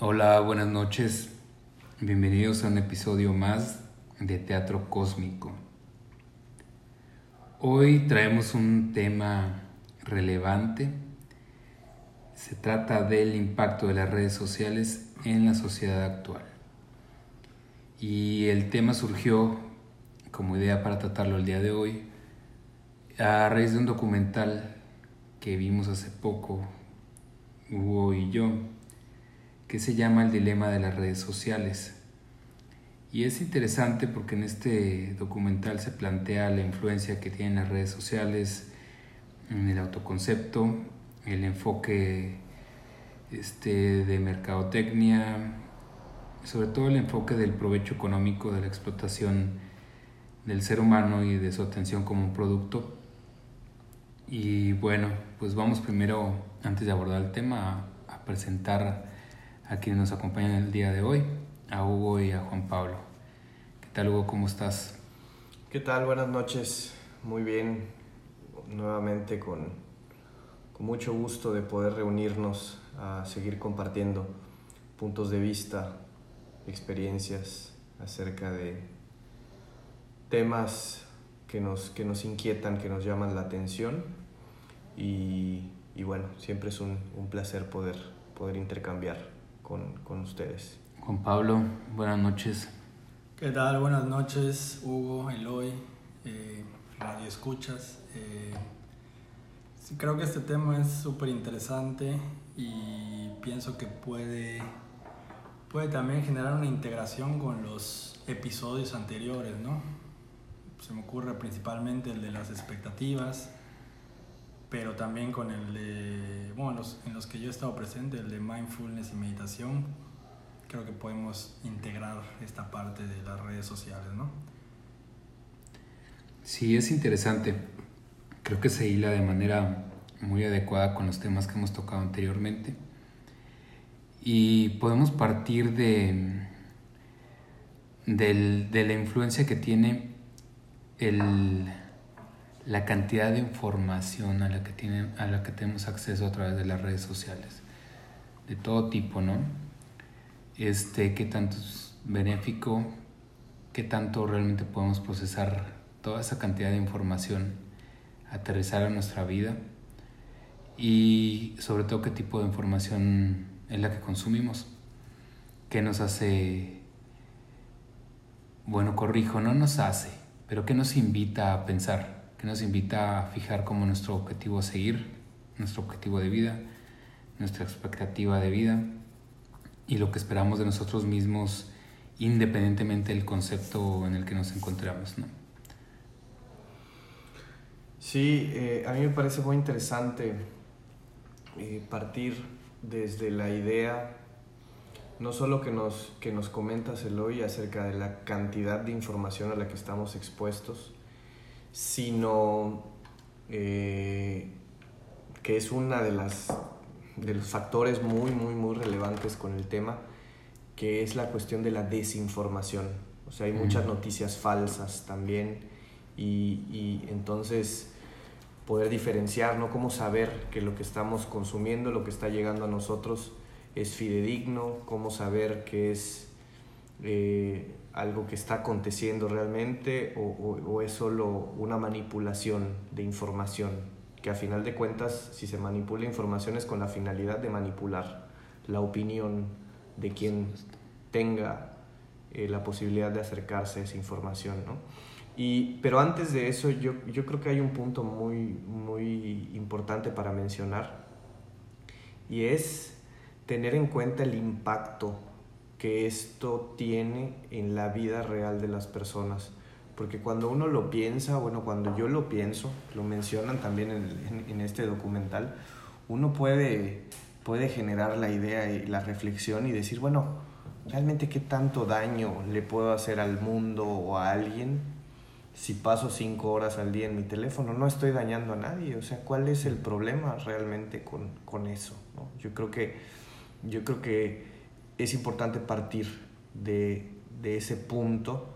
Hola, buenas noches. Bienvenidos a un episodio más de Teatro Cósmico. Hoy traemos un tema relevante. Se trata del impacto de las redes sociales en la sociedad actual. Y el tema surgió como idea para tratarlo el día de hoy a raíz de un documental que vimos hace poco, Hugo y yo, que se llama El dilema de las redes sociales. Y es interesante porque en este documental se plantea la influencia que tienen las redes sociales en el autoconcepto, el enfoque este, de mercadotecnia, sobre todo el enfoque del provecho económico, de la explotación del ser humano y de su atención como un producto. Y bueno, pues vamos primero, antes de abordar el tema, a, a presentar a quienes nos acompañan el día de hoy, a Hugo y a Juan Pablo. ¿Qué tal Hugo? ¿Cómo estás? ¿Qué tal? Buenas noches. Muy bien. Nuevamente con, con mucho gusto de poder reunirnos a seguir compartiendo puntos de vista, experiencias acerca de temas que nos, que nos inquietan, que nos llaman la atención. Y, y bueno, siempre es un, un placer poder, poder intercambiar con, con, ustedes. Juan Pablo, buenas noches. ¿Qué tal? Buenas noches, Hugo, Eloy, eh, Radio Escuchas. Eh, creo que este tema es súper interesante y pienso que puede, puede también generar una integración con los episodios anteriores, ¿no? Se me ocurre principalmente el de las expectativas, pero también con el de, bueno, los, en los que yo he estado presente, el de mindfulness y meditación, creo que podemos integrar esta parte de las redes sociales, ¿no? Sí, es interesante. Creo que se hila de manera muy adecuada con los temas que hemos tocado anteriormente. Y podemos partir de, de, de la influencia que tiene el, la cantidad de información a la, que tiene, a la que tenemos acceso a través de las redes sociales, de todo tipo, ¿no? Este, qué tanto es benéfico, qué tanto realmente podemos procesar toda esa cantidad de información, aterrizar a nuestra vida y sobre todo qué tipo de información es la que consumimos, qué nos hace, bueno, corrijo, no nos hace, pero qué nos invita a pensar, nos invita a fijar como nuestro objetivo a seguir, nuestro objetivo de vida, nuestra expectativa de vida y lo que esperamos de nosotros mismos independientemente del concepto en el que nos encontramos. ¿no? Sí, eh, a mí me parece muy interesante eh, partir desde la idea, no solo que nos, que nos comentas Eloy acerca de la cantidad de información a la que estamos expuestos, sino eh, que es una de las de los factores muy, muy, muy relevantes con el tema, que es la cuestión de la desinformación. O sea, hay muchas noticias falsas también y, y, entonces poder diferenciar, ¿no? Cómo saber que lo que estamos consumiendo, lo que está llegando a nosotros es fidedigno, cómo saber que es eh, algo que está aconteciendo realmente o, o, o es solo una manipulación de información que a final de cuentas, si se manipula información es con la finalidad de manipular la opinión de quien tenga eh, la posibilidad de acercarse a esa información, ¿no? Y, pero antes de eso, yo, yo creo que hay un punto muy, muy importante para mencionar, y es tener en cuenta el impacto que esto tiene en la vida real de las personas porque cuando uno lo piensa, bueno, cuando yo lo pienso, lo mencionan también en, en, en, este documental, uno puede, puede generar la idea y la reflexión y decir, bueno, realmente qué tanto daño le puedo hacer al mundo o a alguien si paso cinco horas al día en mi teléfono. No estoy dañando a nadie, o sea, ¿cuál es el problema realmente con, con eso? ¿no? Yo, creo que, yo creo que es importante partir de, de ese punto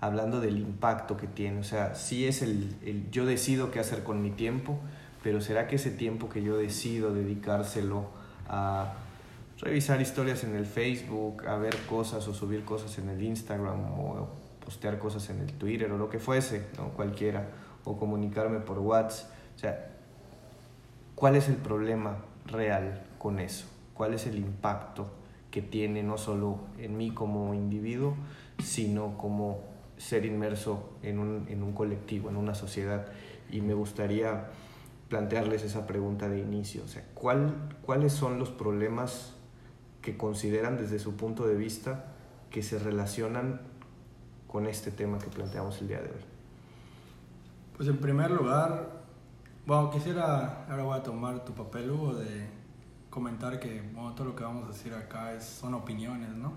hablando del impacto que tiene. O sea, sí es el, el, yo decido qué hacer con mi tiempo, pero ¿será que ese tiempo que yo decido dedicárselo a revisar historias en el Facebook, a ver cosas o subir cosas en el Instagram o postear cosas en el Twitter o lo que fuese, ¿no? cualquiera, o comunicarme por WhatsApp. O sea, ¿cuál es el problema real con eso? ¿Cuál es el impacto que tiene no solo en mí como individuo, sino como ser inmerso en un, en un colectivo, en una sociedad? Y me gustaría plantearles esa pregunta de inicio. O sea, ¿cuál, ¿cuáles son los problemas que consideran desde su punto de vista que se relacionan con este tema que planteamos el día de hoy? Pues en primer lugar, bueno, quisiera, ahora voy a tomar tu papel, Hugo, de comentar que bueno, todo lo que vamos a decir acá es, son opiniones, ¿no?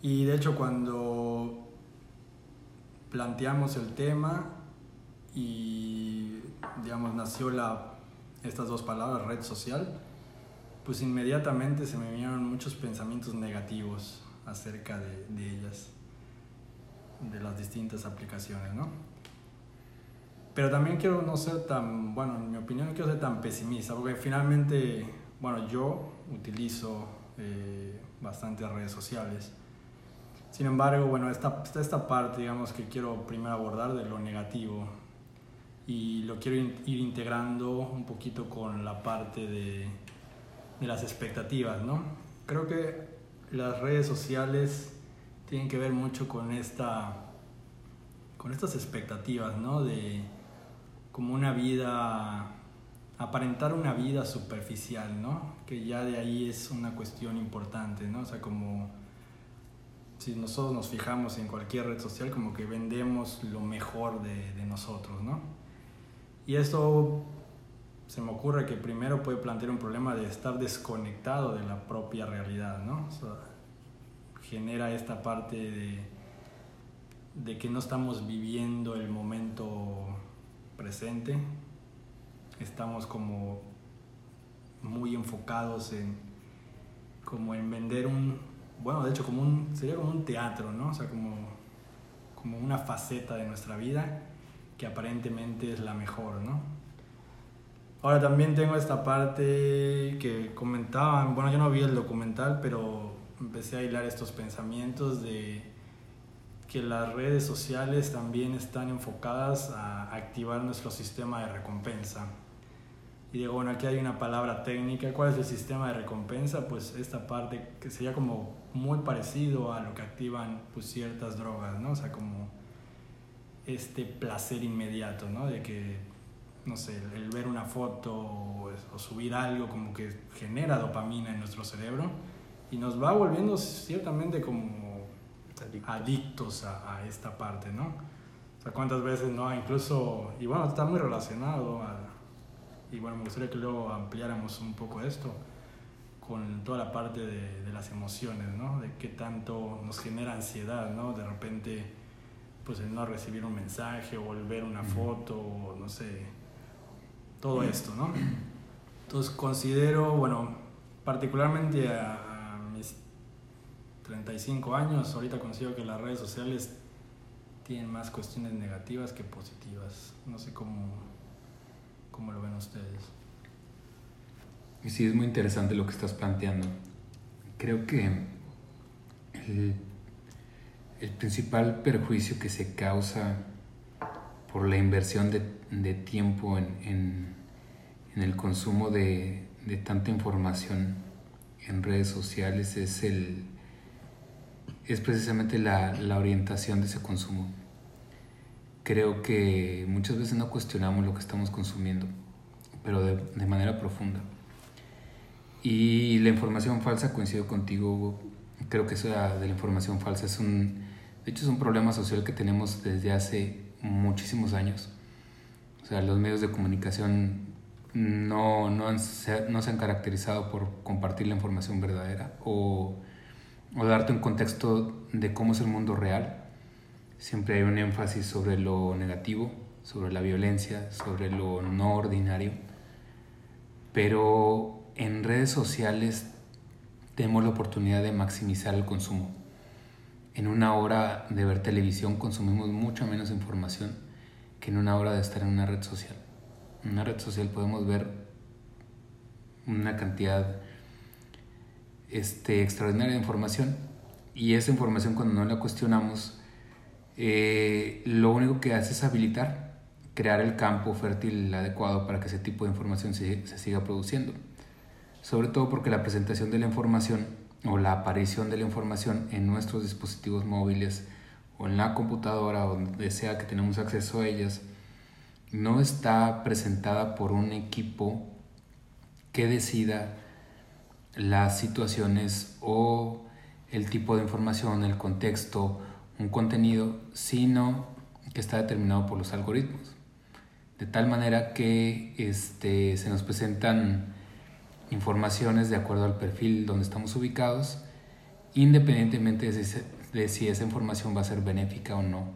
Y de hecho cuando planteamos el tema y, digamos, nació la, estas dos palabras, red social, pues inmediatamente se me vinieron muchos pensamientos negativos acerca de, ellas, de las distintas aplicaciones, ¿no? Pero también quiero no ser tan, bueno, en mi opinión quiero ser tan pesimista, porque finalmente, bueno, yo utilizo eh, bastantes redes sociales. Sin embargo, bueno, esta, esta parte, digamos, que quiero primero abordar de lo negativo y lo quiero ir integrando un poquito con la parte de, de las expectativas, ¿no? Creo que las redes sociales tienen que ver mucho con esta con estas expectativas, ¿no? De como una vida aparentar una vida superficial, ¿no? Que ya de ahí es una cuestión importante, ¿no? O sea, como si nosotros nos fijamos en cualquier red social, como que vendemos lo mejor de, nosotros, ¿no? Y esto se me ocurre que primero puede plantear un problema de estar desconectado de la propia realidad, ¿no? Genera esta parte de, de que no estamos viviendo el momento presente, estamos como muy enfocados en como en vender un, bueno, de hecho como un, sería como un teatro, ¿no? O sea, como, como una faceta de nuestra vida que aparentemente es la mejor, ¿no? Ahora también tengo esta parte que comentaban, bueno, yo no vi el documental, pero empecé a hilar estos pensamientos de que las redes sociales también están enfocadas a activar nuestro sistema de recompensa. Y digo, bueno, aquí hay una palabra técnica. ¿Cuál es el sistema de recompensa? Pues esta parte que sería como muy parecido a lo que activan pues, ciertas drogas, ¿no? O sea, como este placer inmediato, ¿no? De que, no sé, el ver una foto o, subir algo como que genera dopamina en nuestro cerebro y nos va volviendo ciertamente como adictos, a, esta parte, ¿no? O sea, cuántas veces, ¿no? Incluso, y bueno, está muy relacionado a, y bueno, me gustaría que luego ampliáramos un poco esto con toda la parte de, de las emociones, ¿no? De qué tanto nos genera ansiedad, ¿no? De repente pues el no recibir un mensaje o el ver una foto o no sé, todo esto, ¿no? Entonces considero, bueno, particularmente a, mis 35 años, ahorita considero que las redes sociales tienen más cuestiones negativas que positivas. No sé cómo, cómo lo ven ustedes. Sí, es muy interesante lo que estás planteando. Creo que el principal perjuicio que se causa por la inversión de, tiempo en, el consumo de, tanta información en redes sociales es, el, es precisamente la, orientación de ese consumo. Creo que muchas veces no cuestionamos lo que estamos consumiendo, pero de, de manera profunda. Y la información falsa, coincido contigo, Hugo, creo que eso de la información falsa es un, de hecho, es un problema social que tenemos desde hace muchísimos años. O sea, los medios de comunicación no, no, han, no se han caracterizado por compartir la información verdadera o, o darte un contexto de cómo es el mundo real. Siempre hay un énfasis sobre lo negativo, sobre la violencia, sobre lo no ordinario. Pero en redes sociales tenemos la oportunidad de maximizar el consumo en una hora de ver televisión consumimos mucha menos información que en una hora de estar en una red social. En una red social podemos ver una cantidad este, extraordinaria información y esa información cuando no la cuestionamos, eh, lo único que hace es habilitar, crear el campo fértil adecuado para que ese tipo de información se, siga produciendo. Sobre todo porque la presentación de la información o la aparición de la información en nuestros dispositivos móviles o en la computadora o donde sea que tenemos acceso a ellas, no está presentada por un equipo que decida las situaciones o el tipo de información, el contexto, un contenido, sino que está determinado por los algoritmos. De tal manera que este, se nos presentan informaciones de acuerdo al perfil donde estamos ubicados, independientemente de si, de si esa información va a ser benéfica o no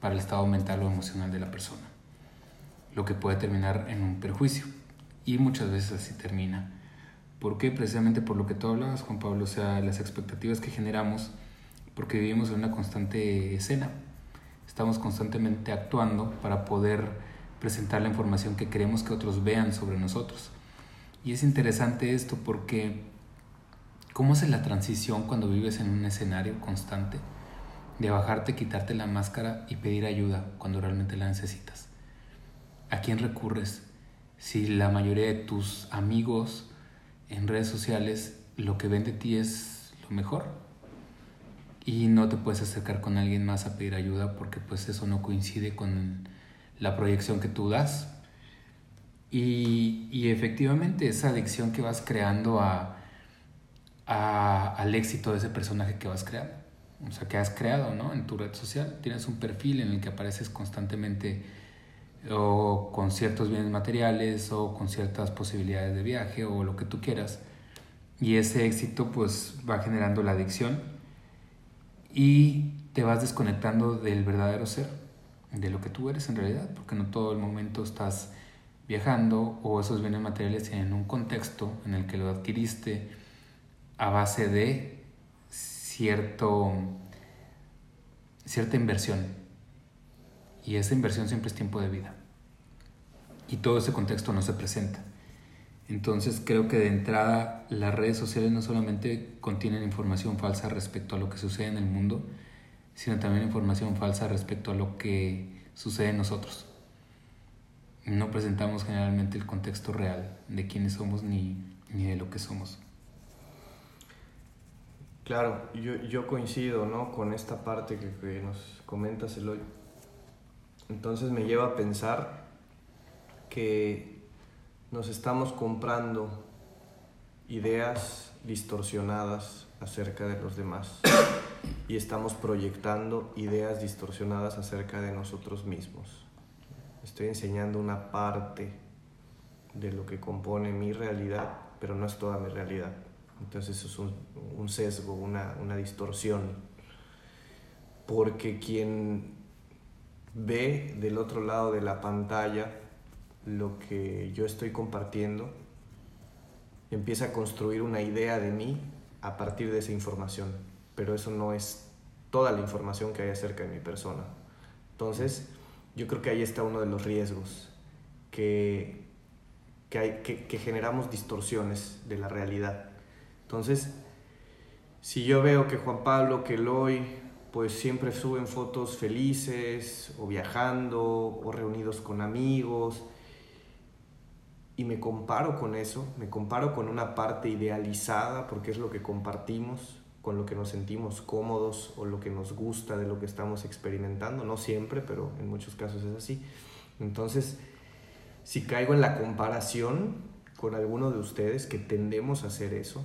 para el estado mental o emocional de la persona, lo que puede terminar en un perjuicio. Y muchas veces así termina. ¿Por qué? Precisamente por lo que tú hablabas, Juan Pablo, o sea, las expectativas que generamos, porque vivimos en una constante escena. Estamos constantemente actuando para poder presentar la información que queremos que otros vean sobre nosotros. Y es interesante esto porque ¿cómo es la transición cuando vives en un escenario constante de bajarte, quitarte la máscara y pedir ayuda cuando realmente la necesitas? ¿A quién recurres? Si la mayoría de tus amigos en redes sociales lo que ven de ti es lo mejor y no te puedes acercar con alguien más a pedir ayuda porque pues eso no coincide con la proyección que tú das. Y, y efectivamente esa adicción que vas creando a, a, al éxito de ese personaje que vas creando, o sea, que has creado ¿no? en tu red social, tienes un perfil en el que apareces constantemente o con ciertos bienes materiales o con ciertas posibilidades de viaje o lo que tú quieras. Y ese éxito pues va generando la adicción y te vas desconectando del verdadero ser, de lo que tú eres en realidad, porque no todo el momento estás viajando o esos bienes materiales tienen un contexto en el que lo adquiriste a base de cierto, cierta inversión y esa inversión siempre es tiempo de vida. Y todo ese contexto no se presenta. Entonces creo que de entrada las redes sociales no solamente contienen información falsa respecto a lo que sucede en el mundo, sino también información falsa respecto a lo que sucede en nosotros. No presentamos generalmente el contexto real de quiénes somos ni, ni de lo que somos. Claro, yo, yo coincido ¿no? con esta parte que, que nos comentas, Eloy entonces me lleva a pensar que nos estamos comprando ideas distorsionadas acerca de los demás y estamos proyectando ideas distorsionadas acerca de nosotros mismos. Estoy enseñando una parte de lo que compone mi realidad, pero no es toda mi realidad. Entonces eso es un, un sesgo, una, una distorsión. Porque quien ve del otro lado de la pantalla lo que yo estoy compartiendo, empieza a construir una idea de mí a partir de esa información, pero eso no es toda la información que hay acerca de mi persona. Entonces, yo creo que ahí está uno de los riesgos, que, que, hay, que, que generamos distorsiones de la realidad. Entonces, si yo veo que Juan Pablo, que Eloy, pues siempre suben fotos felices o viajando o reunidos con amigos y me comparo con eso, me comparo con una parte idealizada porque es lo que compartimos, con lo que nos sentimos cómodos o lo que nos gusta de lo que estamos experimentando, no siempre, pero en muchos casos es así. Entonces, si caigo en la comparación con alguno de ustedes que tendemos a hacer eso,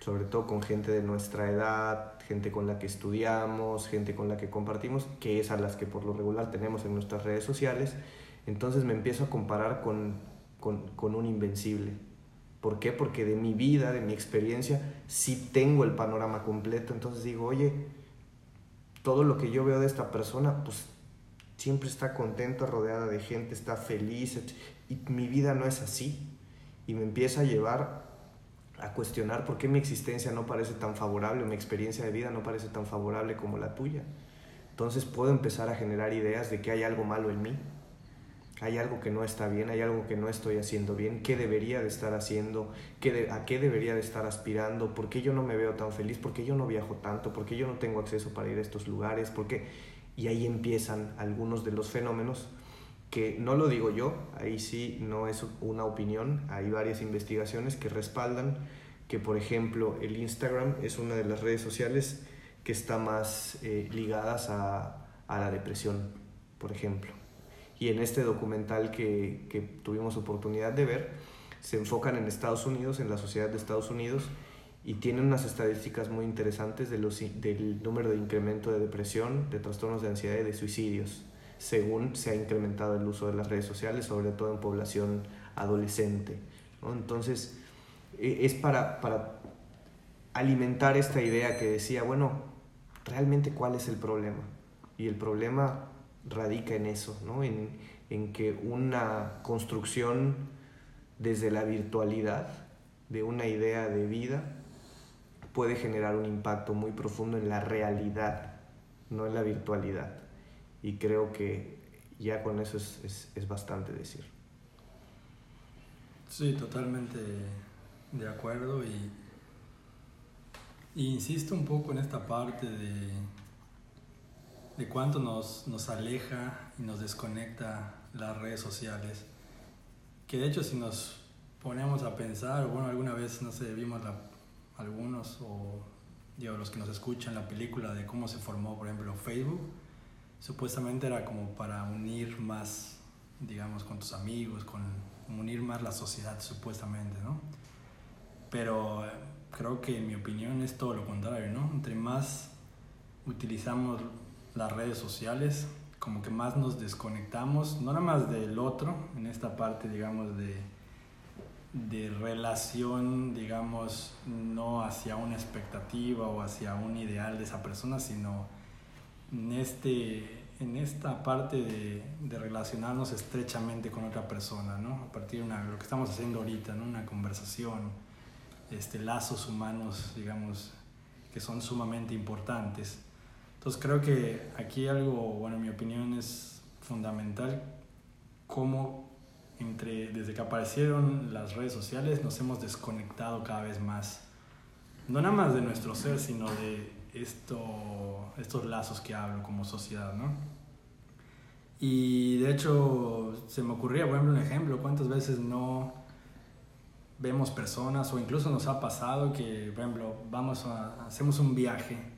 sobre todo con gente de nuestra edad, gente con la que estudiamos, gente con la que compartimos, que es a las que por lo regular tenemos en nuestras redes sociales, entonces me empiezo a comparar con, con, con un invencible. ¿Por qué? Porque de mi vida, de mi experiencia, sí tengo el panorama completo, entonces digo, oye, todo lo que yo veo de esta persona, pues siempre está contento, rodeada de gente, está feliz, y mi vida no es así. Y me empieza a llevar a cuestionar por qué mi existencia no parece tan favorable, mi experiencia de vida no parece tan favorable como la tuya. Entonces puedo empezar a generar ideas de que hay algo malo en mí, hay algo que no está bien, hay algo que no estoy haciendo bien, qué debería de estar haciendo, ¿Qué a qué debería de estar aspirando, por qué yo no me veo tan feliz, por qué yo no viajo tanto, por qué yo no tengo acceso para ir a estos lugares, por qué... Y ahí empiezan algunos de los fenómenos que no lo digo yo, ahí sí no es una opinión, hay varias investigaciones que respaldan que, por ejemplo, el Instagram es una de las redes sociales que está más eh, ligadas a, a la depresión, por ejemplo. Y en este documental que, que, tuvimos oportunidad de ver, se enfocan en Estados Unidos, en la sociedad de Estados Unidos, y tienen unas estadísticas muy interesantes de del número de incremento de depresión, de trastornos de ansiedad y de suicidios, según se ha incrementado el uso de las redes sociales, sobre todo en población adolescente. Entonces, e, es para, para alimentar esta idea que decía, bueno, realmente cuál es el problema. Y el problema radica en eso, ¿no? en, en que una construcción desde la virtualidad de una idea de vida puede generar un impacto muy profundo en la realidad, no en la virtualidad. Y creo que ya con eso es, es, es bastante decir. Sí, totalmente de acuerdo y, y, insisto un poco en esta parte de, de cuánto nos, nos aleja y nos desconecta las redes sociales. Que de hecho si nos ponemos a pensar, bueno, alguna vez, no sé, vimos la, algunos o digo, los que nos escuchan la película de cómo se formó, por ejemplo, Facebook, supuestamente era como para unir más, digamos, con tus amigos, con unir más la sociedad, supuestamente, ¿no? Pero eh, creo que en mi opinión es todo lo contrario, ¿no? Entre más utilizamos las redes sociales, como que más nos desconectamos, no nada más del otro, en esta parte, digamos, de, de relación, digamos, no hacia una expectativa o hacia un ideal de esa persona, sino en, este, en esta parte de, de relacionarnos estrechamente con otra persona, ¿no? A partir de lo que estamos haciendo ahorita, ¿no? Una conversación, este, lazos humanos, digamos, que son sumamente importantes. Entonces creo que aquí algo, bueno, en mi opinión es fundamental cómo entre, desde que aparecieron las redes sociales nos hemos desconectado cada vez más, no nada más de nuestro ser, sino de esto, estos lazos que hablo como sociedad, ¿no? Y de hecho se me ocurría, por ejemplo, un ejemplo, ¿cuántas veces no vemos personas o incluso nos ha pasado que, por ejemplo, vamos a, hacemos un viaje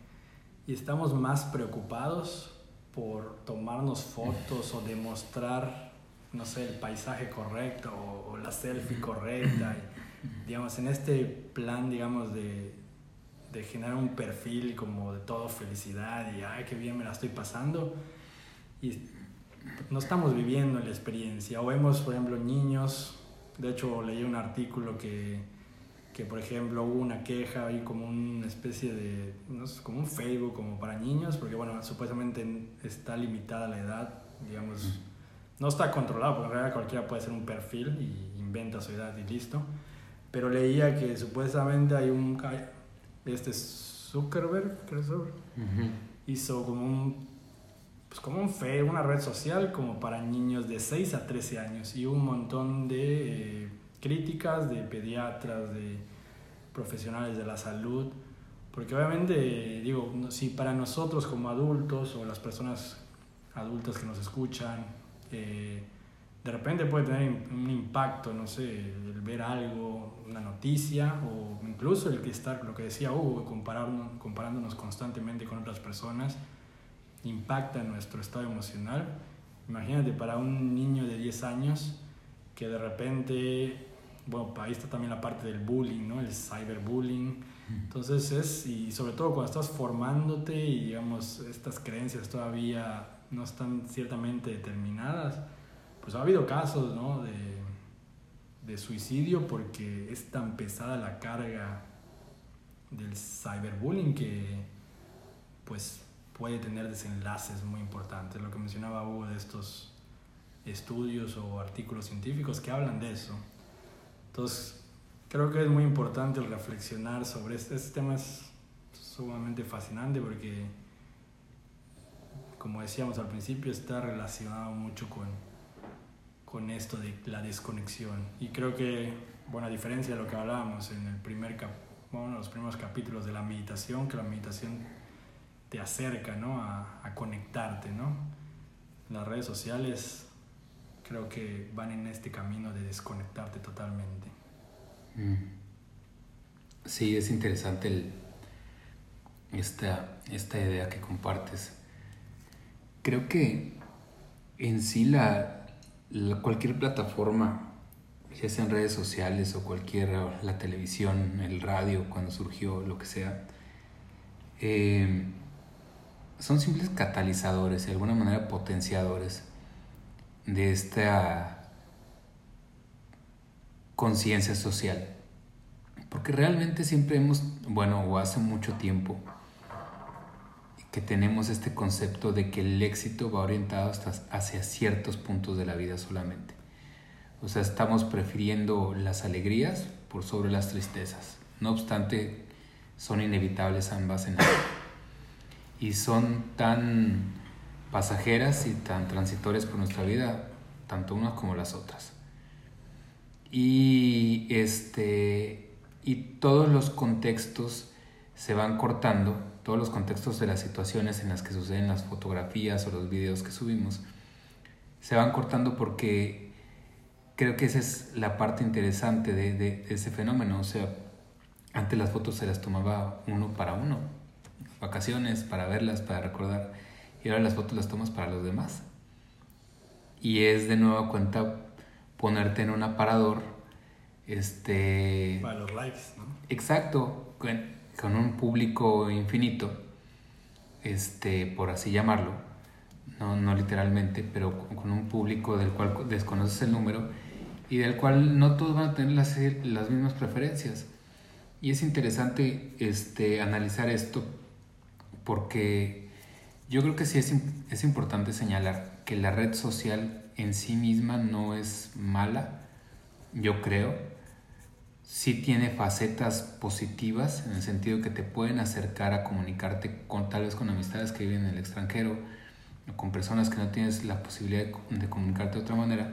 y estamos más preocupados por tomarnos fotos o demostrar, no sé, el paisaje correcto o, la selfie correcta. digamos, en este plan, digamos, de, de generar un perfil como de todo felicidad y, ay, qué bien me la estoy pasando. Y no estamos viviendo la experiencia. O vemos, por ejemplo, niños de hecho, leí un artículo que, que por ejemplo, hubo una queja ahí como una especie de, no sé, como un Facebook como para niños, porque bueno, supuestamente está limitada la edad, digamos, no está controlado, porque en realidad cualquiera puede hacer un perfil y inventa su edad y listo. Pero leía que supuestamente hay un, este Zuckerberg, creo que hizo como un pues como un Facebook, una red social como para niños de 6 a 13 años y un montón de eh, críticas de pediatras, de profesionales de la salud, porque obviamente digo, si para nosotros como adultos o las personas adultas que nos escuchan, eh, de repente puede tener un impacto, no sé, el ver algo, una noticia o incluso el que estar, lo que decía Hugo, compararnos, comparándonos constantemente con otras personas impacta nuestro estado emocional. Imagínate para un niño de 10 años que de repente, bueno, ahí está también la parte del bullying, ¿no? El cyberbullying. Entonces es, y sobre todo cuando estás formándote y digamos estas creencias todavía no están ciertamente determinadas, pues ha habido casos, ¿no? De, de suicidio porque es tan pesada la carga del cyberbullying que pues puede tener desenlaces muy importantes. Lo que mencionaba Hugo de estos estudios o artículos científicos que hablan de eso. Entonces, creo que es muy importante reflexionar sobre este, este tema. Es sumamente fascinante porque, como decíamos al principio, está relacionado mucho con, con esto de la desconexión. Y creo que, bueno, a diferencia de lo que hablábamos en el primer cap bueno, los primeros capítulos de la meditación, que la meditación te acerca ¿no? a, a conectarte. ¿no? Las redes sociales creo que van en este camino de desconectarte totalmente. Mm. Sí, es interesante esta, esta idea que compartes. Creo que en sí la, cualquier plataforma, ya sea en redes sociales o cualquier, la televisión, el radio, cuando surgió, lo que sea, eh, son simples catalizadores, de alguna manera potenciadores de esta conciencia social. Porque realmente siempre hemos, bueno, o hace mucho tiempo, que tenemos este concepto de que el éxito va orientado hasta hacia ciertos puntos de la vida solamente. O sea, estamos prefiriendo las alegrías por sobre las tristezas. No obstante, son inevitables ambas en algo. Y son tan pasajeras y tan transitorias por nuestra vida, tanto unas como las otras. Y este y todos los contextos se van cortando todos los contextos de las situaciones en las que suceden las fotografías o los videos que subimos, se van cortando porque creo que esa es la parte interesante de, de, ese fenómeno. O sea, antes las fotos se las tomaba uno para uno, vacaciones, para verlas, para recordar, y ahora las fotos las tomas para los demás. Y es de nueva cuenta ponerte en un aparador. Este. Para los likes, ¿no? Exacto con un público infinito, este, por así llamarlo, no, no literalmente, pero con un público del cual desconoces el número y del cual no todos van a tener las, las mismas preferencias. Y es interesante este, analizar esto porque yo creo que sí es, es importante señalar que la red social en sí misma no es mala, yo creo, sí tiene facetas positivas en el sentido que te pueden acercar a comunicarte con tal vez con amistades que viven en el extranjero o con personas que no tienes la posibilidad de, comunicarte de otra manera.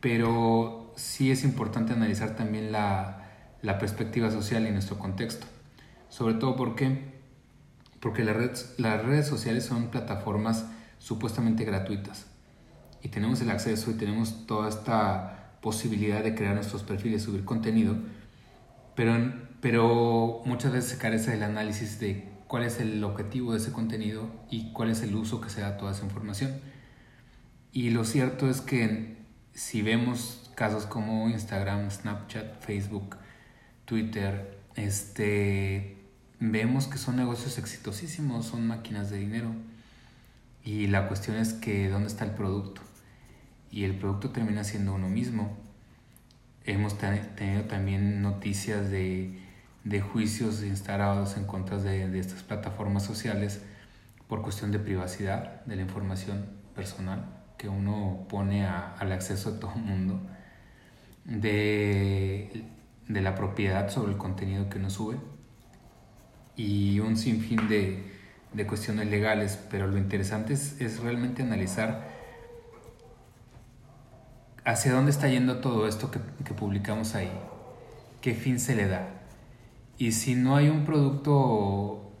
Pero sí es importante analizar también la, la perspectiva social y nuestro contexto. Sobre todo porque, porque las redes sociales son plataformas supuestamente gratuitas y tenemos el acceso y tenemos toda esta posibilidad de crear nuestros perfiles, subir contenido, pero, pero muchas veces se carece del análisis de cuál es el objetivo de ese contenido y cuál es el uso que se da a toda esa información. Y lo cierto es que si vemos casos como Instagram, Snapchat, Facebook, Twitter, este, vemos que son negocios exitosísimos, son máquinas de dinero. Y la cuestión es que dónde está el producto y el producto termina siendo uno mismo. Hemos tenido también noticias de, de juicios instalados en contra de, de, estas plataformas sociales por cuestión de privacidad de la información personal que uno pone al acceso de todo el mundo, de, de, la propiedad sobre el contenido que uno sube y un sinfín de, de cuestiones legales, pero lo interesante es, es realmente analizar hacia dónde está yendo todo esto que, publicamos ahí, qué fin se le da. Y si no hay un producto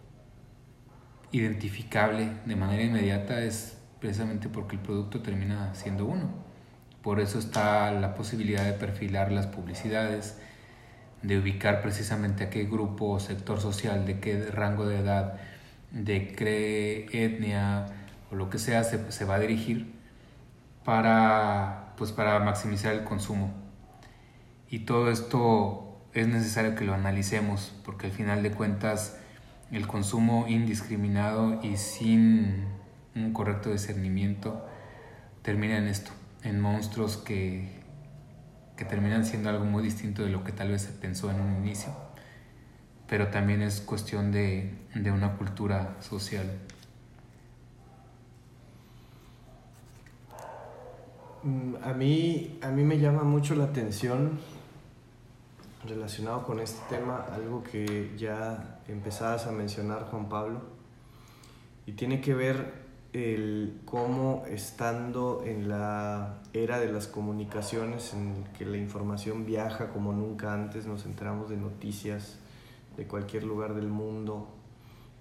identificable de manera inmediata es precisamente porque el producto termina siendo uno. Por eso está la posibilidad de perfilar las publicidades, de ubicar precisamente a qué grupo o sector social, de qué rango de edad, de qué etnia o lo que sea se, va a dirigir para pues para maximizar el consumo. Y todo esto es necesario que lo analicemos porque al final de cuentas el consumo indiscriminado y sin un correcto discernimiento termina en esto, en monstruos que, que terminan siendo algo muy distinto de lo que tal vez se pensó en un inicio. Pero también es cuestión de, de una cultura social. A mí, a mí me llama mucho la atención relacionado con este tema, algo que ya empezabas a mencionar, Juan Pablo, y tiene que ver el cómo estando en la era de las comunicaciones, en que la información viaja como nunca antes, nos enteramos de noticias de cualquier lugar del mundo,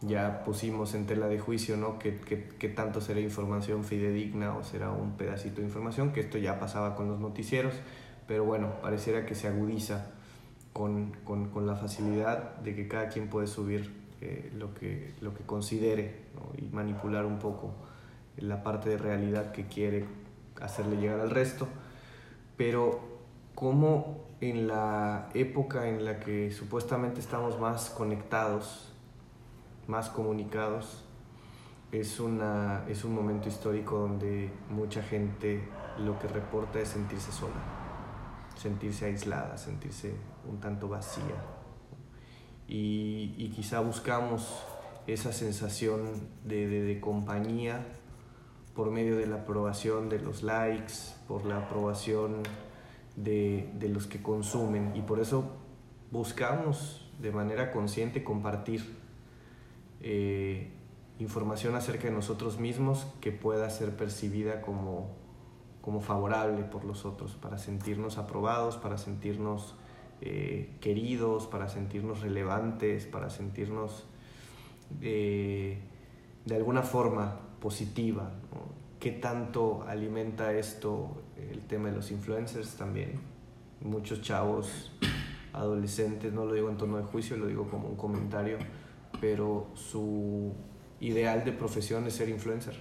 ya pusimos en tela de juicio, ¿no? ¿Qué, qué, tanto será información fidedigna o será un pedacito de información? Que esto ya pasaba con los noticieros, pero bueno, pareciera que se agudiza con, con, con la facilidad de que cada quien puede subir eh, lo, que, lo que considere y manipular un poco la parte de realidad que quiere hacerle llegar al resto. Pero como en la época en la que supuestamente estamos más conectados, más comunicados, es, una, es un momento histórico donde mucha gente lo que reporta es sentirse sola, sentirse aislada, sentirse un tanto vacía. Y, y quizá buscamos esa sensación de, de, compañía por medio de la aprobación de los likes, por la aprobación de, de los que consumen. Y por eso buscamos de manera consciente compartir eh, información acerca de nosotros mismos que pueda ser percibida como, como favorable por los otros, para sentirnos aprobados, para sentirnos eh, queridos, para sentirnos relevantes, para sentirnos eh, de alguna forma positiva. ¿Qué tanto alimenta esto el tema de los influencers también? Muchos chavos, adolescentes, no lo digo en tono de juicio, lo digo como un comentario, pero su ideal de profesión es ser influencer.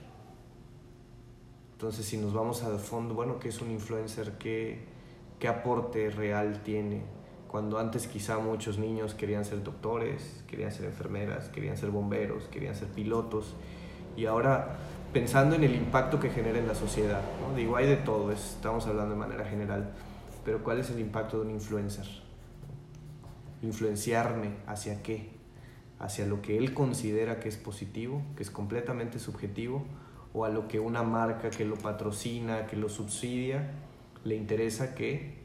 Entonces, si nos vamos a fondo, bueno, ¿qué es un influencer? ¿Qué, qué aporte real tiene? Cuando antes quizá muchos niños querían ser doctores, querían ser enfermeras, querían ser bomberos, querían ser pilotos, y ahora pensando en el impacto que genera en la sociedad, ¿no? digo, hay de todo, estamos hablando de manera general, pero ¿cuál es el impacto de un influencer? Influenciarme hacia qué? Hacia lo que él considera que es positivo, que es completamente subjetivo, o a lo que una marca que lo patrocina, que lo subsidia, le interesa que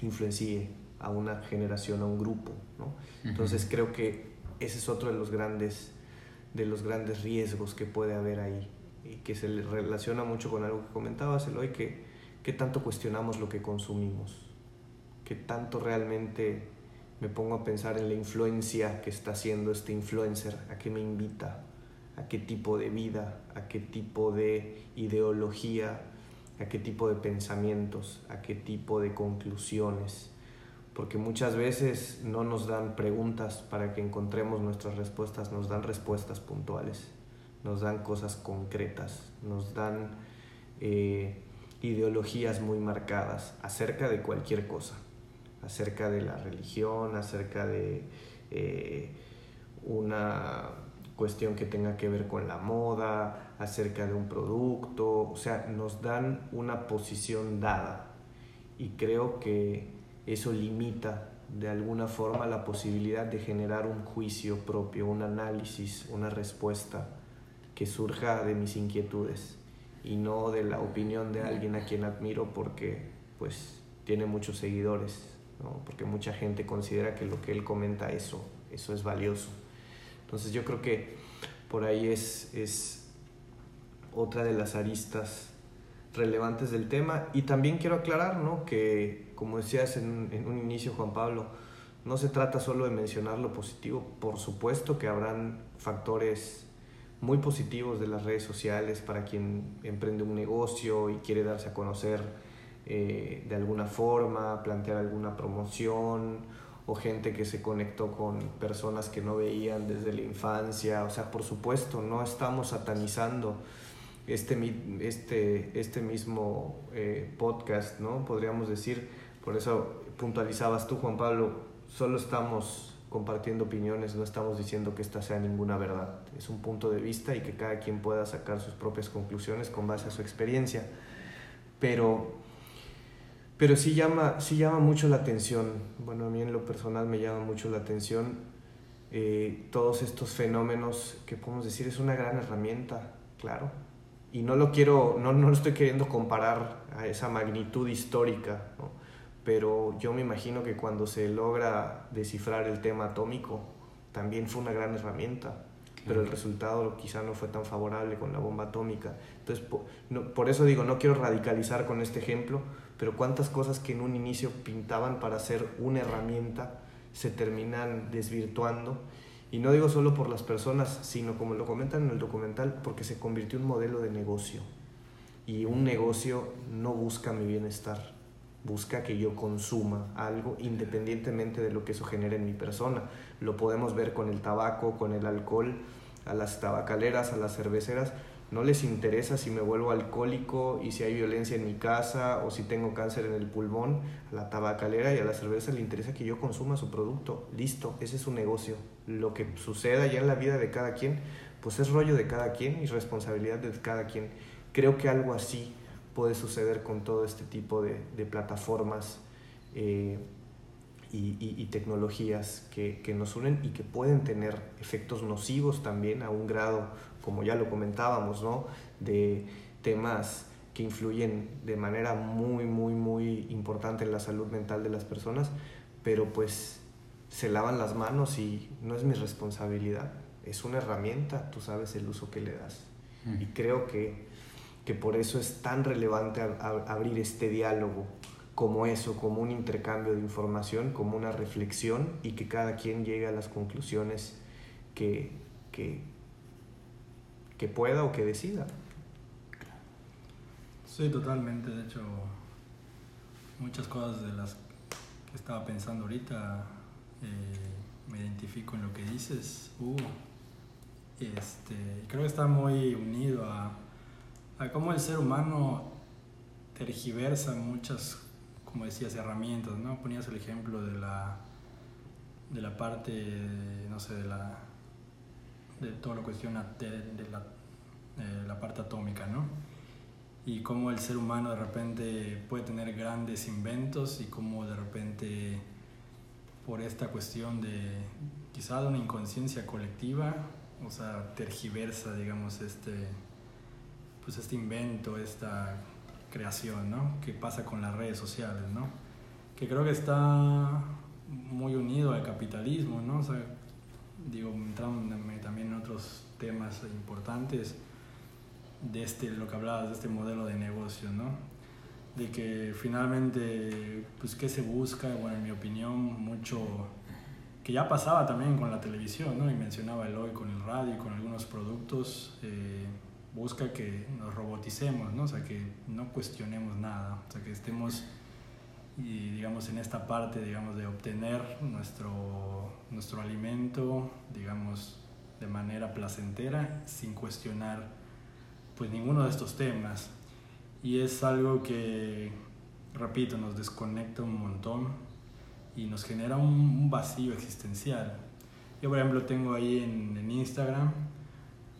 influencie a una generación, a un grupo. ¿no? Entonces creo que ese es otro de los grandes de los grandes riesgos que puede haber ahí y que se relaciona mucho con algo que comentabas hoy que qué tanto cuestionamos lo que consumimos, qué tanto realmente me pongo a pensar en la influencia que está haciendo este influencer, a qué me invita, a qué tipo de vida, a qué tipo de ideología, a qué tipo de pensamientos, a qué tipo de conclusiones. Porque muchas veces no nos dan preguntas para que encontremos nuestras respuestas, nos dan respuestas puntuales, nos dan cosas concretas, nos dan eh, ideologías muy marcadas acerca de cualquier cosa acerca de la religión, acerca de eh, una cuestión que tenga que ver con la moda, acerca de un producto, o sea, nos dan una posición dada. Y creo que eso limita de alguna forma la posibilidad de generar un juicio propio, un análisis, una respuesta que surja de mis inquietudes y no de la opinión de alguien a quien admiro porque pues tiene muchos seguidores porque mucha gente considera que lo que él comenta eso, eso es valioso. Entonces yo creo que por ahí es, es otra de las aristas relevantes del tema. Y también quiero aclarar ¿no? que, como decías en, en un inicio, Juan Pablo, no se trata solo de mencionar lo positivo, por supuesto que habrán factores muy positivos de las redes sociales para quien emprende un negocio y quiere darse a conocer eh, de alguna forma, plantear alguna promoción o gente que se conectó con personas que no veían desde la infancia. O sea, por supuesto, no estamos satanizando este, este, este mismo eh, podcast, ¿no? Podríamos decir, por eso puntualizabas tú, Juan Pablo, solo estamos compartiendo opiniones, no estamos diciendo que esta sea ninguna verdad. Es un punto de vista y que cada quien pueda sacar sus propias conclusiones con base a su experiencia. Pero pero sí llama, sí llama mucho la atención, bueno, a mí en lo personal me llama mucho la atención eh, todos estos fenómenos que podemos decir es una gran herramienta, claro. Y no lo quiero, no, no lo estoy queriendo comparar a esa magnitud histórica, pero yo me imagino que cuando se logra descifrar el tema atómico, también fue una gran herramienta. pero el resultado quizá no fue tan favorable con la bomba atómica. Entonces, por, no, por eso digo, no quiero radicalizar con este ejemplo, pero cuántas cosas que en un inicio pintaban para ser una herramienta se terminan desvirtuando. Y no digo solo por las personas, sino como lo comentan en el documental, porque se convirtió en un modelo de negocio. Y un negocio no busca mi bienestar, busca que yo consuma algo independientemente de lo que eso genere en mi persona. Lo podemos ver con el tabaco, con el alcohol, a las tabacaleras, a las cerveceras. No les interesa si me vuelvo alcohólico y si hay violencia en mi casa o si tengo cáncer en el pulmón. A la tabacalera y a la cerveza le interesa que yo consuma su producto. Listo, ese es su negocio. Lo que suceda ya en la vida de cada quien, pues es rollo de cada quien y responsabilidad de cada quien. Creo que algo así puede suceder con todo este tipo de, de plataformas eh, y, y, y, tecnologías que, que, nos unen y que pueden tener efectos nocivos también a un grado, como ya lo comentábamos, ¿no? de temas que influyen de manera muy, muy, muy importante en la salud mental de las personas, pero pues se lavan las manos y no es mi responsabilidad, es una herramienta, tú sabes el uso que le das. Y creo que que por eso es tan relevante a, a abrir este diálogo como eso, como un intercambio de información, como una reflexión y que cada quien llegue a las conclusiones que, que, que pueda o que decida. Sí, totalmente. De hecho, muchas cosas de las que estaba pensando ahorita eh, me identifico en lo que dices, Hugo. Este, creo que está muy unido a a cómo el ser humano tergiversa muchas, como decías, herramientas, ¿no? Ponías el ejemplo de la, de la parte, no sé, de la, de toda la cuestión de, de la, la parte atómica, ¿no? Y cómo el ser humano de repente puede tener grandes inventos y cómo de repente por esta cuestión de quizá de una inconsciencia colectiva, o sea, tergiversa, digamos, este, pues este invento, esta creación, ¿no? Que pasa con las redes sociales, ¿no? Que creo que está muy unido al capitalismo, ¿no? O sea, digo, entrándome también en otros temas importantes de este, lo que hablabas, de este modelo de negocio, ¿no? De que finalmente, pues, ¿qué se busca? Bueno, en mi opinión, mucho que ya pasaba también con la televisión, ¿no? Y mencionaba el hoy con el radio y con algunos productos. Eh, busca que nos roboticemos, ¿no? O sea, que no cuestionemos nada, o sea, que estemos, y, digamos, en esta parte, digamos, de obtener nuestro, nuestro alimento, digamos, de manera placentera, sin cuestionar, pues, ninguno de estos temas. Y es algo que, repito, nos desconecta un montón y nos genera un, vacío existencial. Yo, por ejemplo, tengo ahí en, en Instagram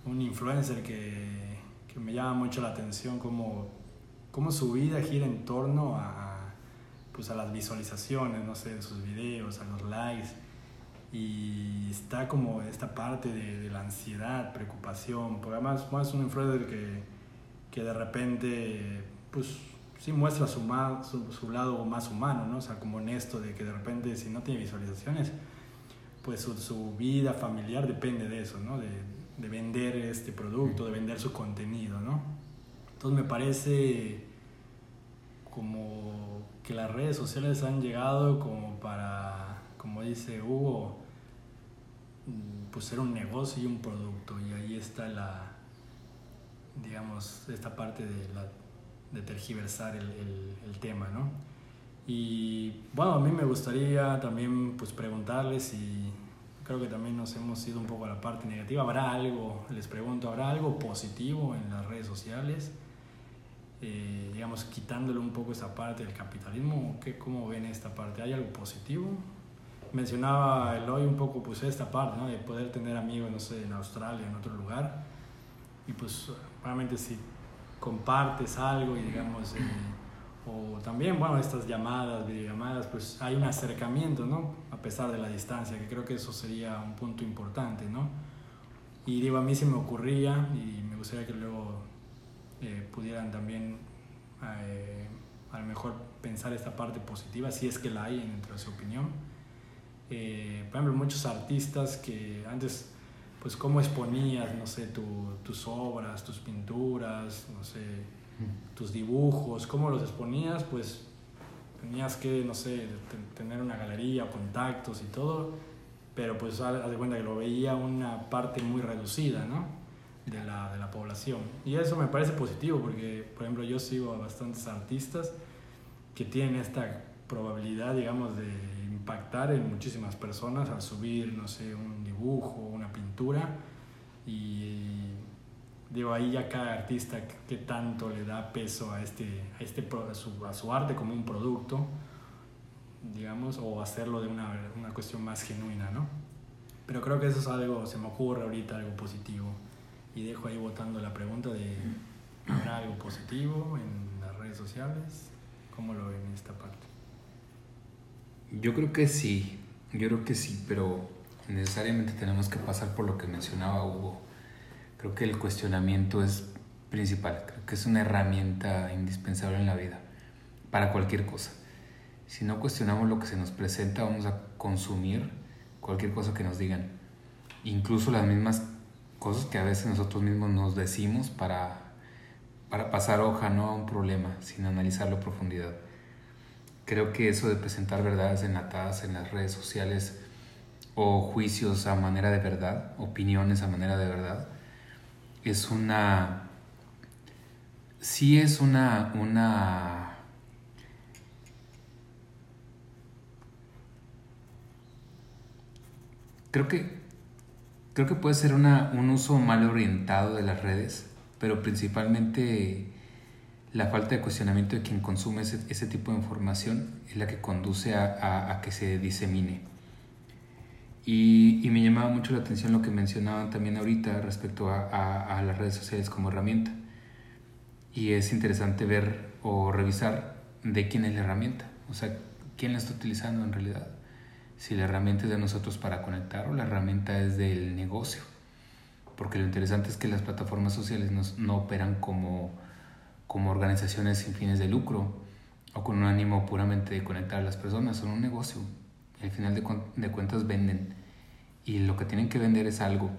un influencer que que me llama mucho la atención cómo, cómo su vida gira en torno a, pues a las visualizaciones, no sé, de sus videos, a los likes. Y está como esta parte de, de la ansiedad, preocupación, porque además es un influencer que, que de repente, pues sí muestra su, su, su, lado más humano, ¿no? O sea, como honesto de que de repente si no tiene visualizaciones, pues su, su vida familiar depende de eso, ¿no? De, de vender este producto, de vender su contenido, ¿no? Entonces me parece como que las redes sociales han llegado como para, como dice Hugo, pues ser un negocio y un producto y ahí está la, digamos, esta parte de, de tergiversar el, el, el, tema, ¿no? Y bueno, a mí me gustaría también pues preguntarles si creo que también nos hemos ido un poco a la parte negativa. ¿Habrá algo, les pregunto, habrá algo positivo en las redes sociales? Eh, digamos, quitándole un poco esa parte del capitalismo, ¿qué, ¿cómo ven esta parte? ¿Hay algo positivo? Mencionaba Eloy un poco pues esta parte, ¿no? De poder tener amigos, no sé, en Australia, en otro lugar. Y pues, realmente si compartes algo y digamos... Eh, o también, bueno, estas llamadas, videollamadas, pues hay un acercamiento, ¿no? A pesar de la distancia, que creo que eso sería un punto importante, ¿no? Y digo, a mí se me ocurría y me gustaría que luego eh, pudieran también eh, a lo mejor pensar esta parte positiva, si es que la hay dentro de su opinión. Eh, por ejemplo, muchos artistas que antes pues cómo exponías, no sé, tus obras, tus pinturas, no sé, tus dibujos, cómo los exponías, pues tenías que, no sé, tener una galería, contactos y todo, pero pues haz de cuenta que lo veía una parte muy reducida, ¿no? De la, de la población. Y eso me parece positivo porque, por ejemplo, yo sigo a bastantes artistas que tienen esta probabilidad, digamos, de impactar en muchísimas personas al subir, no sé, un dibujo, una pintura. Y digo, ahí ya cada artista que tanto le da peso a, este, a, este, a, su, a su arte como un producto, digamos, o hacerlo de una, una cuestión más genuina, ¿no? Pero creo que eso es algo, se me ocurre ahorita algo positivo. Y dejo ahí votando la pregunta de, ¿habrá algo positivo en las redes sociales? ¿Cómo lo ven en esta parte? Yo creo que sí, yo creo que sí, pero necesariamente tenemos que pasar por lo que mencionaba Hugo. Creo que el cuestionamiento es principal, creo que es una herramienta indispensable en la vida, para cualquier cosa. Si no cuestionamos lo que se nos presenta, vamos a consumir cualquier cosa que nos digan, incluso las mismas cosas que a veces nosotros mismos nos decimos para, para pasar hoja no a un problema, sin analizarlo a profundidad. Creo que eso de presentar verdades enlatadas en las redes sociales o juicios a manera de verdad, opiniones a manera de verdad, es una... Sí es una... una creo que creo que puede ser una, un uso mal orientado de las redes, pero principalmente la falta de cuestionamiento de quien consume ese, ese tipo de información es la que conduce a, a, que se disemine. Y, y, me llamaba mucho la atención lo que mencionaban también ahorita respecto a, a, las redes sociales como herramienta. Y es interesante ver o revisar de quién es la herramienta, o sea, quién la está utilizando en realidad. Si la herramienta es de nosotros para conectar o la herramienta es del negocio. Porque lo interesante es que las plataformas sociales no, no operan como como organizaciones sin fines de lucro o con un ánimo puramente de conectar a las personas, son un negocio. al final de, de cuentas venden y lo que tienen que vender es algo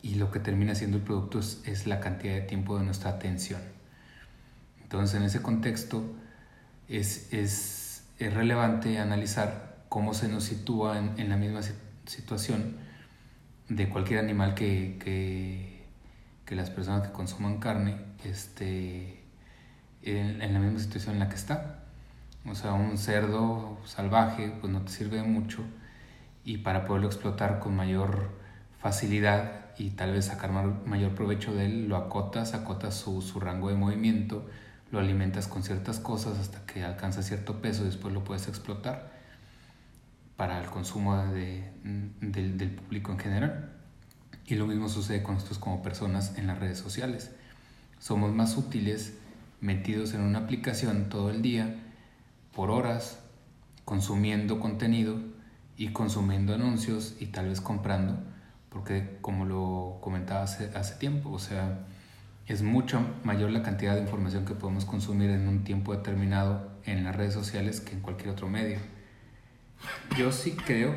y lo que termina siendo el producto es, es, la cantidad de tiempo de nuestra atención. Entonces en ese contexto es, es, es relevante analizar cómo se nos sitúa en, la misma situación de cualquier animal que, que, que las personas que consuman carne este, en, la misma situación en la que está. O sea, un cerdo salvaje pues no te sirve de mucho y para poderlo explotar con mayor facilidad y tal vez sacar mayor provecho de él, lo acotas, acotas su, su rango de movimiento, lo alimentas con ciertas cosas hasta que alcanza cierto peso y después lo puedes explotar para el consumo de, del, del público en general. Y lo mismo sucede con nosotros como personas en las redes sociales. Somos más útiles metidos en una aplicación todo el día, por horas, consumiendo contenido y consumiendo anuncios y tal vez comprando, porque como lo comentaba hace, hace tiempo, o sea, es mucho mayor la cantidad de información que podemos consumir en un tiempo determinado en las redes sociales que en cualquier otro medio. Yo sí creo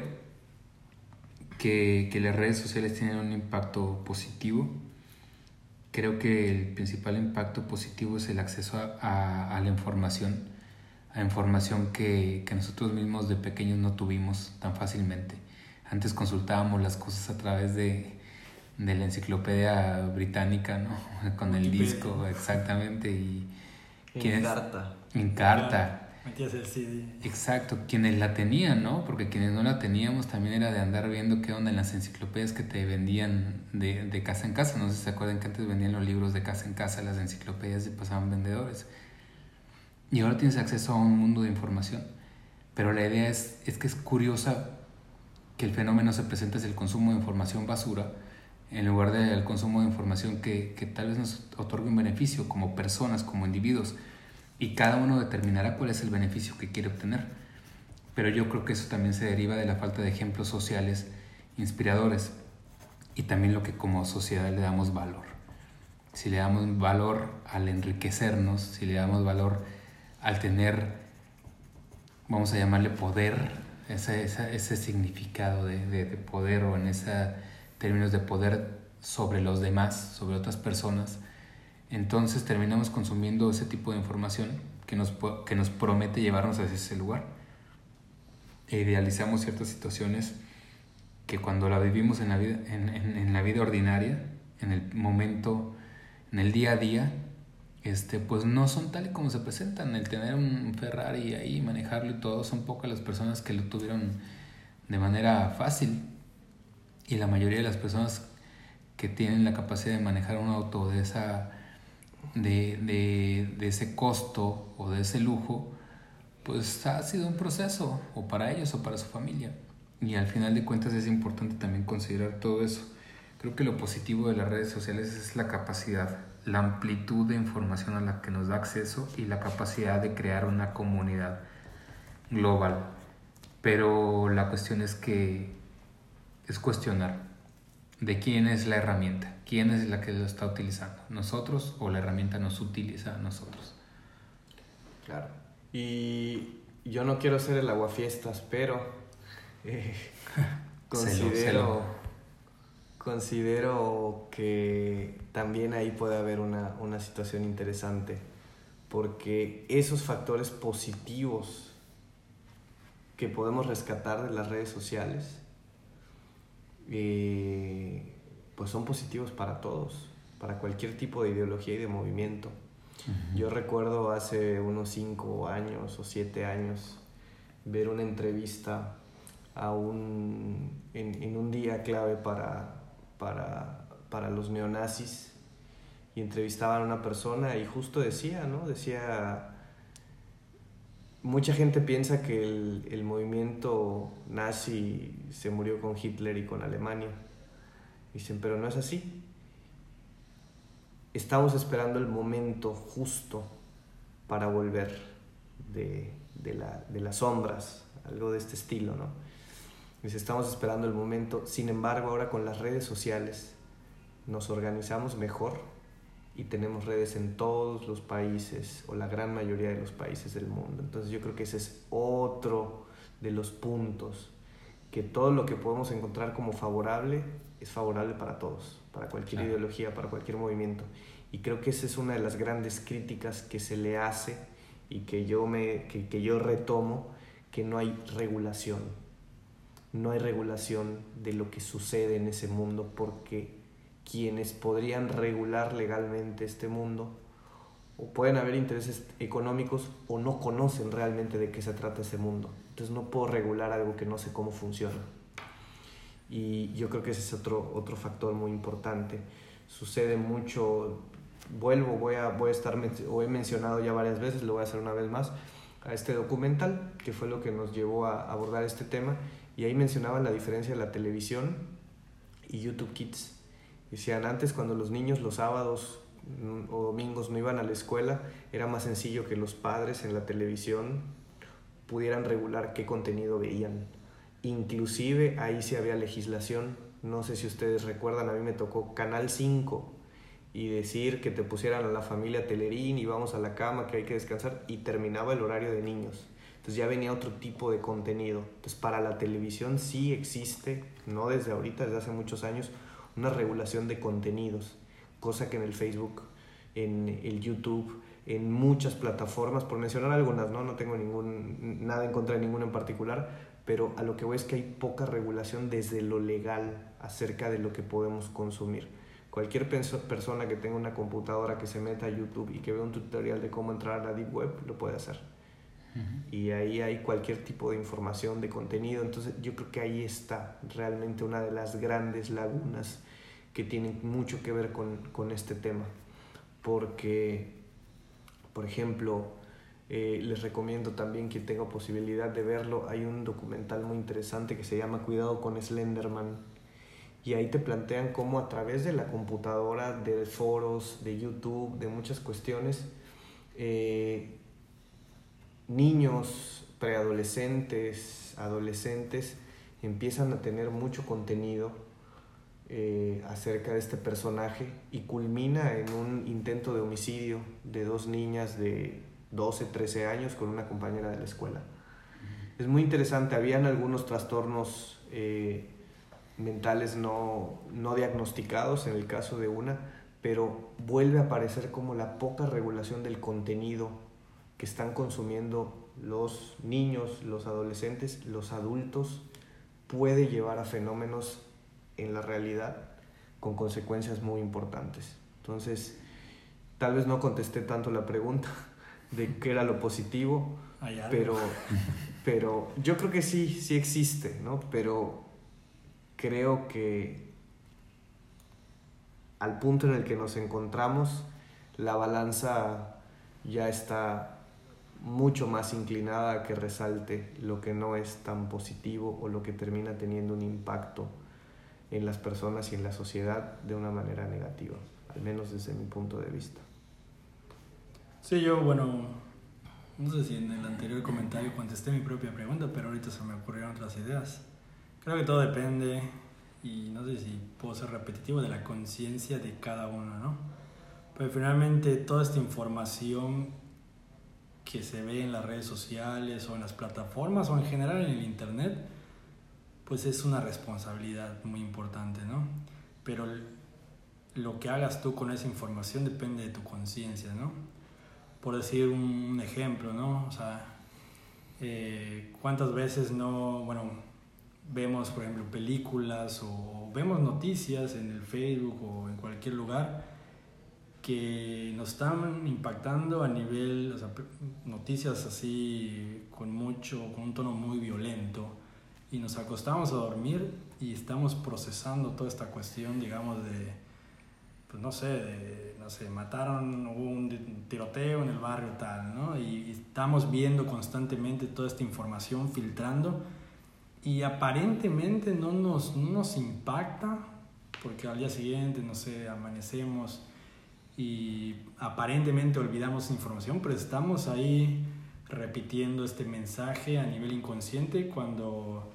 que, que las redes sociales tienen un impacto positivo creo que el principal impacto positivo es el acceso a, a, la información, a información que, que, nosotros mismos de pequeños no tuvimos tan fácilmente. Antes consultábamos las cosas a través de, de la enciclopedia británica, ¿no? Con el disco, exactamente. Y en carta. En carta. Metías el CD. Exacto, quienes la tenían, ¿no? Porque quienes no la teníamos también era de andar viendo qué onda en las enciclopedias que te vendían de, de casa en casa. No sé si se acuerdan que antes vendían los libros de casa en casa, las enciclopedias y pasaban vendedores. Y ahora tienes acceso a un mundo de información. Pero la idea es, es que es curiosa que el fenómeno se presenta es el consumo de información basura en lugar del consumo de información que, que tal vez nos otorgue un beneficio como personas, como individuos y cada uno determinará cuál es el beneficio que quiere obtener. Pero yo creo que eso también se deriva de la falta de ejemplos sociales inspiradores y también lo que como sociedad le damos valor. Si le damos valor al enriquecernos, si le damos valor al tener, vamos a llamarle poder, ese, ese, ese significado de, de, de, poder o en esa términos de poder sobre los demás, sobre otras personas, entonces terminamos consumiendo ese tipo de información que nos, que nos promete llevarnos a ese lugar. E idealizamos ciertas situaciones que cuando la vivimos en la vida, en, en, la vida ordinaria, en el momento, en el día a día, este, pues no son tal y como se presentan. El tener un Ferrari ahí, manejarlo y todo, son pocas las personas que lo tuvieron de manera fácil. Y la mayoría de las personas que tienen la capacidad de manejar un auto de esa de, de, de, ese costo o de ese lujo, pues ha sido un proceso, o para ellos o para su familia. Y al final de cuentas es importante también considerar todo eso. Creo que lo positivo de las redes sociales es la capacidad, la amplitud de información a la que nos da acceso y la capacidad de crear una comunidad global. Pero la cuestión es que es cuestionar de quién es la herramienta, quién es la que lo está utilizando, nosotros o la herramienta nos utiliza a nosotros. Claro. Y yo no quiero ser el aguafiestas, pero eh, considero, considero que también ahí puede haber una, una situación interesante, porque esos factores positivos que podemos rescatar de las redes sociales, eh, pues son positivos para todos, para cualquier tipo de ideología y de movimiento. Yo recuerdo hace unos cinco años o siete años ver una entrevista a un, en, un día clave para, para, para, los neonazis y entrevistaban a una persona y justo decía, ¿no? Decía, mucha gente piensa que el, el movimiento nazi se murió con Hitler y con Alemania. Dicen, pero no es así. Estamos esperando el momento justo para volver de, de, la, de las sombras, algo de este estilo, ¿no? Dice, estamos esperando el momento. Sin embargo, ahora con las redes sociales nos organizamos mejor y tenemos redes en todos los países o la gran mayoría de los países del mundo. Entonces yo creo que ese es otro de los puntos, que todo lo que podemos encontrar como favorable es favorable para todos, para cualquier ideología, para cualquier movimiento. Y creo que esa es una de las grandes críticas que se le hace y que yo, me, que, que yo retomo, que no hay regulación. No hay regulación de lo que sucede en ese mundo porque quienes podrían regular legalmente este mundo o pueden haber intereses económicos o no conocen realmente de qué se trata ese mundo. Entonces no puedo regular algo que no sé cómo funciona. Y yo creo que ese es otro, otro factor muy importante. Sucede mucho, vuelvo, voy a, voy a estar, o he mencionado ya varias veces, lo voy a hacer una vez más, a este documental, que fue lo que nos llevó a abordar este tema, y ahí mencionaban la diferencia de la televisión y YouTube Kids. Decían, antes cuando los niños los sábados mm, o domingos no iban a la escuela, era más sencillo que los padres en la televisión pudieran regular qué contenido veían Inclusive ahí sí había legislación. No sé si ustedes recuerdan, a mí me tocó Canal 5 y decir que te pusieran a la familia Telerín y vamos a la cama, que hay que descansar y terminaba el horario de niños. Entonces ya venía otro tipo de contenido. Entonces para la televisión sí existe, no desde ahorita, desde hace muchos años, una regulación de contenidos, cosa que en el Facebook, en el YouTube, en muchas plataformas, por mencionar algunas, no, no tengo ningún, nada en contra de ninguna en particular, pero a lo que voy es que hay poca regulación desde lo legal acerca de lo que podemos consumir. Cualquier persona que tenga una computadora que se meta a YouTube y que vea un tutorial de cómo entrar a la Deep Web lo puede hacer. Y ahí hay cualquier tipo de información, de contenido. Entonces yo creo que ahí está realmente una de las grandes lagunas que tienen mucho que ver con, con este tema. Porque, por ejemplo, eh, les recomiendo también que tenga posibilidad de verlo. Hay un documental muy interesante que se llama Cuidado con Slenderman. Y ahí te plantean cómo a través de la computadora, de foros, de YouTube, de muchas cuestiones, eh, niños, preadolescentes, adolescentes, empiezan a tener mucho contenido eh, acerca de este personaje y culmina en un intento de homicidio de dos niñas de 12, 13 años con una compañera de la escuela. Es muy interesante, habían algunos trastornos eh, mentales no, no diagnosticados en el caso de una, pero vuelve a aparecer como la poca regulación del contenido que están consumiendo los niños, los adolescentes, los adultos, puede llevar a fenómenos en la realidad con consecuencias muy importantes. Entonces, tal vez no contesté tanto la pregunta de qué era lo positivo, pero, pero yo creo que sí, sí existe, ¿no? Pero creo que al punto en el que nos encontramos, la balanza ya está mucho más inclinada a que resalte lo que no es tan positivo o lo que termina teniendo un impacto en las personas y en la sociedad de una manera negativa, al menos desde mi punto de vista. Sí, yo, bueno, no sé si en el anterior comentario contesté mi propia pregunta, pero ahorita se me ocurrieron otras ideas. Creo que todo depende, y no sé si puedo ser repetitivo, de la conciencia de cada uno, ¿no? Pero finalmente toda esta información que se ve en las redes sociales o en las plataformas o en general en el Internet, pues es una responsabilidad muy importante, ¿no? Pero lo que hagas tú con esa información depende de tu conciencia, ¿no? Por decir un ejemplo, ¿no? O sea, eh, ¿cuántas veces no, bueno, vemos, por ejemplo, películas o vemos noticias en el Facebook o en cualquier lugar que nos están impactando a nivel, o sea, noticias así con mucho, con un tono muy violento y nos acostamos a dormir y estamos procesando toda esta cuestión, digamos, de, pues no sé, de, no sé, mataron, hubo un tiroteo en el barrio tal, ¿no? Y, estamos viendo constantemente toda esta información filtrando y aparentemente no nos, no nos impacta porque al día siguiente, no sé, amanecemos y aparentemente olvidamos información, pero estamos ahí repitiendo este mensaje a nivel inconsciente cuando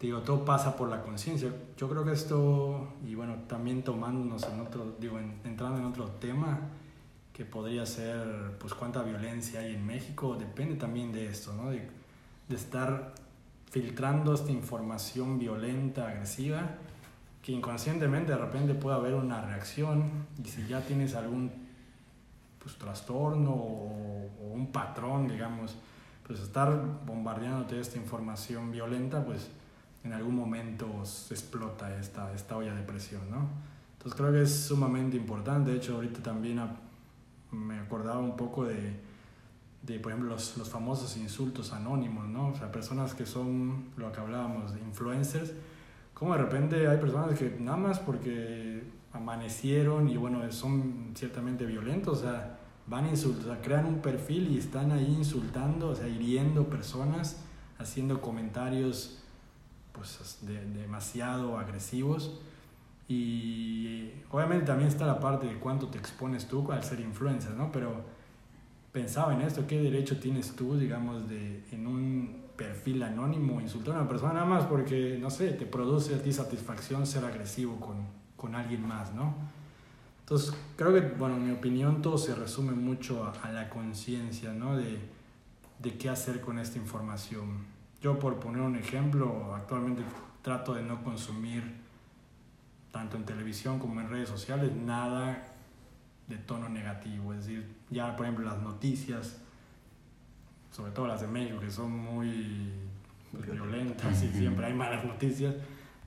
digo, todo pasa por la conciencia. Yo creo que esto, y bueno, también tomándonos en otro, digo, entrando en otro tema, que podría ser, pues, cuánta violencia hay en México, depende también de esto, ¿no? De, de estar filtrando esta información violenta, agresiva, que inconscientemente de repente puede haber una reacción, y si ya tienes algún pues, trastorno o, o un patrón, digamos, pues estar bombardeándote esta información violenta, pues en algún momento se explota esta, esta olla de presión, ¿no? Entonces creo que es sumamente importante. De hecho, ahorita también me acordaba un poco de, de por ejemplo, los, los, famosos insultos anónimos, ¿no? O sea, personas que son, lo que hablábamos, de influencers, como de repente hay personas que nada más porque amanecieron y bueno, son ciertamente violentos, o sea, van a insultar, o sea, crean un perfil y están ahí insultando, o sea, hiriendo personas, haciendo comentarios pues, de, demasiado agresivos. Y obviamente también está la parte de cuánto te expones tú al ser influencer, ¿no? Pero pensaba en esto, ¿qué derecho tienes tú, digamos, de en un perfil anónimo insultar a una persona nada más porque, no sé, te produce a ti satisfacción ser agresivo con, con alguien más, ¿no? Entonces, creo que, bueno, en mi opinión, todo se resume mucho a, la conciencia, ¿no? De, de qué hacer con esta información. Yo por poner un ejemplo, actualmente trato de no consumir tanto en televisión como en redes sociales nada de tono negativo. Es decir, ya por ejemplo las noticias, sobre todo las de México, que son muy violentas y siempre hay malas noticias,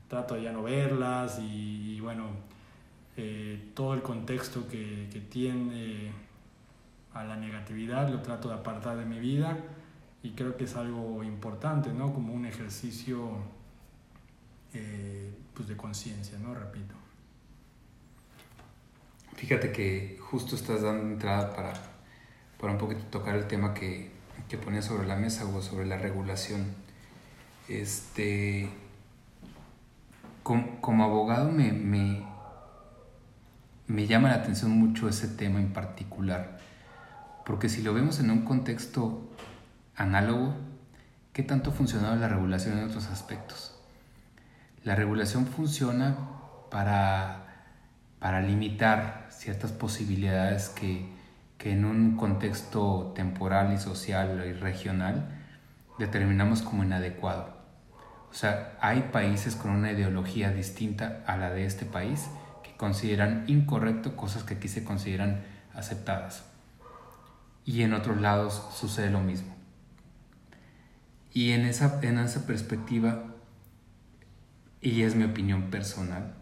trato de ya no verlas y, bueno, eh, todo el contexto que, que tiene a la negatividad lo trato de apartar de mi vida y creo que es algo importante, ¿no? Como un ejercicio eh, pues de conciencia, ¿no? Repito. Fíjate que justo estás dando entrada para, para un poquito tocar el tema que, que ponía sobre la mesa o sobre la regulación. Este, como, abogado me, me, me llama la atención mucho ese tema en particular, porque si lo vemos en un contexto análogo, ¿qué tanto ha funcionado la regulación en otros aspectos? La regulación funciona para, para limitar ciertas posibilidades que, en un contexto temporal y social y regional determinamos como inadecuado. O sea, hay países con una ideología distinta a la de este país que consideran incorrecto cosas que aquí se consideran aceptadas. Y en otros lados sucede lo mismo. Y en esa, en esa perspectiva, y es mi opinión personal,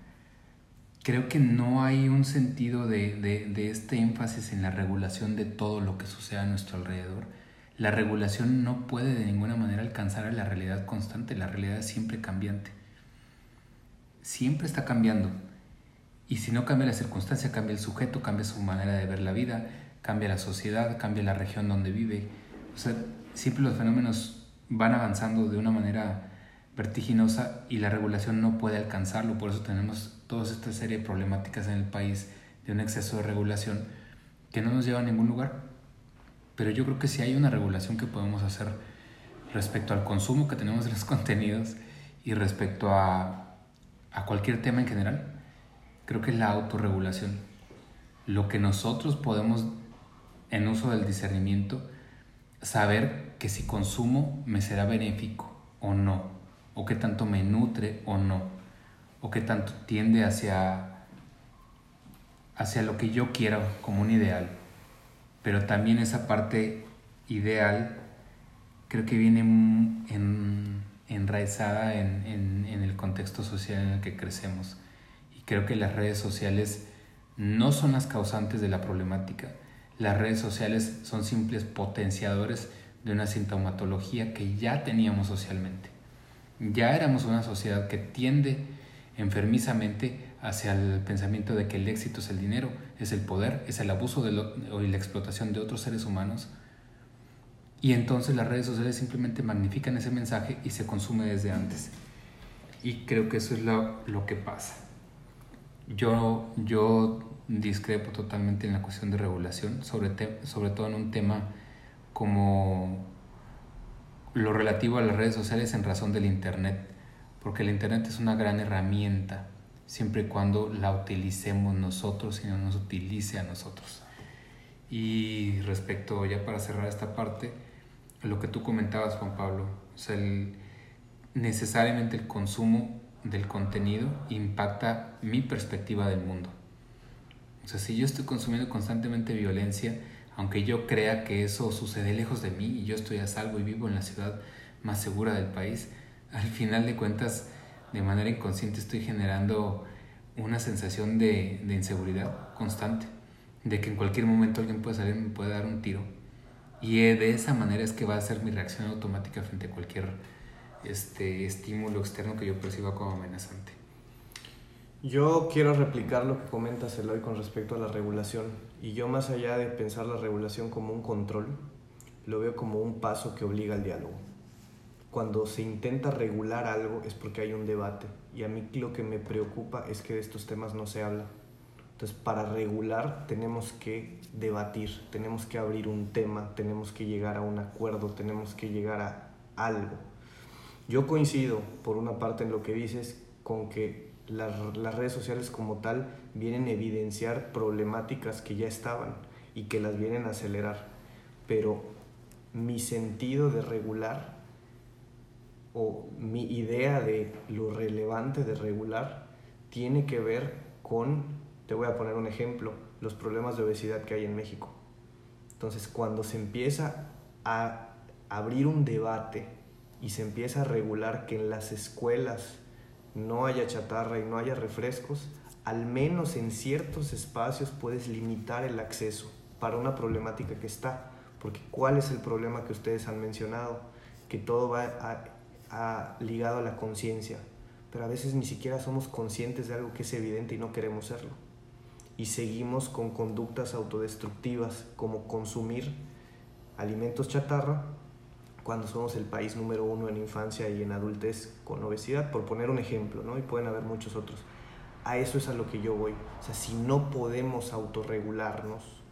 creo que no hay un sentido de, de, este énfasis en la regulación de todo lo que sucede a nuestro alrededor. La regulación no puede de ninguna manera alcanzar a la realidad constante, la realidad es siempre cambiante. Siempre está cambiando. Y si no cambia la circunstancia, cambia el sujeto, cambia su manera de ver la vida, cambia la sociedad, cambia la región donde vive. O sea, siempre los fenómenos van avanzando de una manera vertiginosa y la regulación no puede alcanzarlo. Por eso tenemos toda esta serie de problemáticas en el país de un exceso de regulación que no nos lleva a ningún lugar. Pero yo creo que si hay una regulación que podemos hacer respecto al consumo que tenemos de los contenidos y respecto a, a cualquier tema en general. Creo que es la autorregulación. Lo que nosotros podemos, en uso del discernimiento, saber que si consumo me será benéfico o no o qué tanto me nutre o no, o qué tanto tiende hacia, hacia lo que yo quiero como un ideal. Pero también esa parte ideal creo que viene en, enraizada en, en, en el contexto social en el que crecemos. Y creo que las redes sociales no son las causantes de la problemática. Las redes sociales son simples potenciadores de una sintomatología que ya teníamos socialmente. Ya éramos una sociedad que tiende enfermizamente hacia el pensamiento de que el éxito es el dinero, es el poder, es el abuso de y la explotación de otros seres humanos. Y entonces las redes sociales simplemente magnifican ese mensaje y se consume desde antes. Y creo que eso es lo, lo que pasa. Yo, yo discrepo totalmente en la cuestión de regulación, sobre, sobre todo en un tema como lo relativo a las redes sociales en razón del Internet, porque el Internet es una gran herramienta, siempre y cuando la utilicemos nosotros y no nos utilice a nosotros. Y respecto, ya para cerrar esta parte, lo que tú comentabas, Juan Pablo, o sea, necesariamente el consumo del contenido impacta mi perspectiva del mundo. O sea, si yo estoy consumiendo constantemente violencia, aunque yo crea que eso sucede lejos de mí y yo estoy a salvo y vivo en la ciudad más segura del país, al final de cuentas, de manera inconsciente estoy generando una sensación de, inseguridad constante, de que en cualquier momento alguien puede salir y me puede dar un tiro. Y eh, de esa manera es que va a ser mi reacción automática frente a cualquier este, estímulo externo que yo perciba como amenazante. Yo quiero replicar lo que comentas Eloy con respecto a la regulación. Y yo más allá de pensar la regulación como un control, lo veo como un paso que obliga al diálogo. Cuando se intenta regular algo es porque hay un debate. Y a mí lo que me preocupa es que de estos temas no se habla. Entonces, para regular tenemos que debatir, tenemos que abrir un tema, tenemos que llegar a un acuerdo, tenemos que llegar a algo. Yo coincido, por una parte, en lo que dices, con que las, las, redes sociales como tal vienen a evidenciar problemáticas que ya estaban y que las vienen a acelerar. Pero mi sentido de regular o mi idea de lo relevante de regular tiene que ver con, te voy a poner un ejemplo, los problemas de obesidad que hay en México. Entonces, cuando se empieza a abrir un debate y se empieza a regular que en las escuelas no haya chatarra y no haya refrescos, al menos en ciertos espacios puedes limitar el acceso para una problemática que está. Porque ¿cuál es el problema que ustedes han mencionado? Que todo va ligado a la conciencia. Pero a veces ni siquiera somos conscientes de algo que es evidente y no queremos serlo. Y seguimos con conductas autodestructivas como consumir alimentos chatarra cuando somos el país número uno en infancia y en adultez con obesidad, por poner un ejemplo, ¿no? Y pueden haber muchos otros. A eso es a lo que yo voy. O sea, si no podemos autorregularnos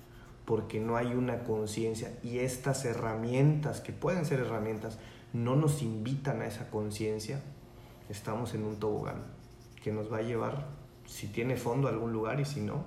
porque no hay una conciencia y estas herramientas, que pueden ser herramientas, no nos invitan a esa conciencia, estamos en un tobogán que nos va a llevar, si tiene fondo, a algún lugar y si no,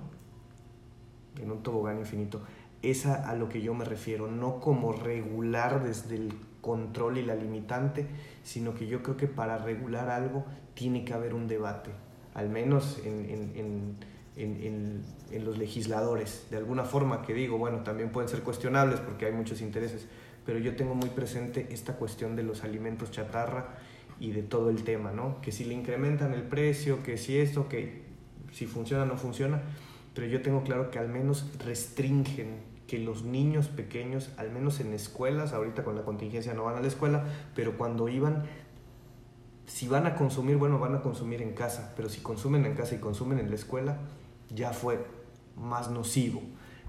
en un tobogán infinito. Es a, lo que yo me refiero, no como regular desde el control y la limitante, sino que yo creo que para regular algo tiene que haber un debate, al menos en, en, los legisladores, de alguna forma que digo, bueno, también pueden ser cuestionables porque hay muchos intereses, pero yo tengo muy presente esta cuestión de los alimentos chatarra y de todo el tema, ¿no? Que si le incrementan el precio, que si esto, que si funciona o no funciona, pero yo tengo claro que al menos restringen que los niños pequeños, al menos en escuelas, ahorita con la contingencia no van a la escuela, pero cuando iban, si van a consumir, bueno, van a consumir en casa, pero si consumen en casa y consumen en la escuela, ya fue más nocivo.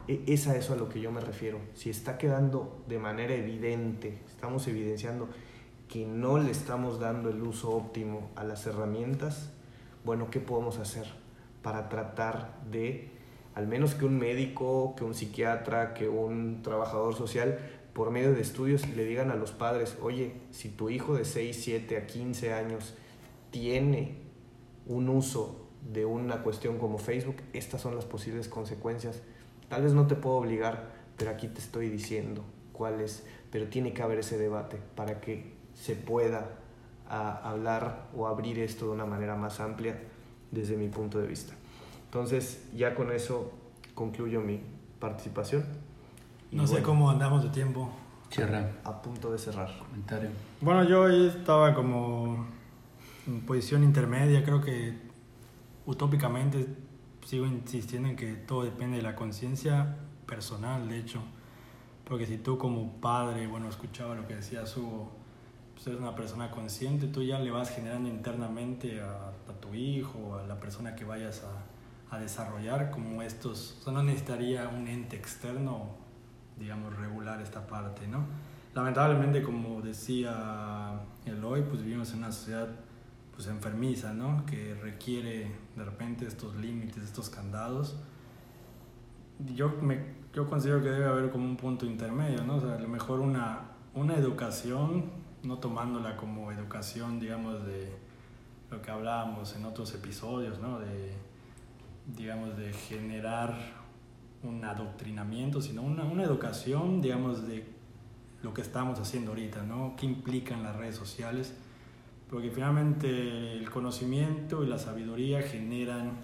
E, es a eso a lo que yo me refiero. Si está quedando de manera evidente, estamos evidenciando que no le estamos dando el uso óptimo a las herramientas, bueno, ¿qué podemos hacer para tratar de, al menos que un médico, que un psiquiatra, que un trabajador social, por medio de estudios, le digan a los padres, oye, si tu hijo de 6, 7 a 15 años tiene un uso de una cuestión como Facebook, estas son las posibles consecuencias. Tal vez no te puedo obligar, pero aquí te estoy diciendo cuáles, pero tiene que haber ese debate para que se pueda hablar o abrir esto de una manera más amplia desde mi punto de vista. Entonces, ya con eso concluyo mi participación. no sé cómo andamos de tiempo. Cierra. A punto de cerrar. Comentario. Bueno, yo hoy estaba como en posición intermedia, creo que utópicamente sigo insistiendo en que todo depende de la conciencia personal, de hecho. Porque si tú como padre, bueno, escuchaba lo que decía Hugo, pues eres una persona consciente, tú ya le vas generando internamente a, tu hijo, a la persona que vayas a, a, desarrollar como estos, o sea, no necesitaría un ente externo, digamos, regular esta parte, ¿no? Lamentablemente, como decía Eloy, pues vivimos en una sociedad pues enfermiza, ¿no? Que requiere de repente estos límites, estos candados. Yo, me, yo considero que debe haber como un punto intermedio, ¿no? O a lo mejor una, una educación no tomándola como educación, digamos, de lo que hablábamos en otros episodios, ¿no? De, digamos, de generar un adoctrinamiento, sino una, una educación, digamos, de lo que estamos haciendo ahorita, ¿no? ¿Qué implican las redes sociales? Porque finalmente el conocimiento y la sabiduría generan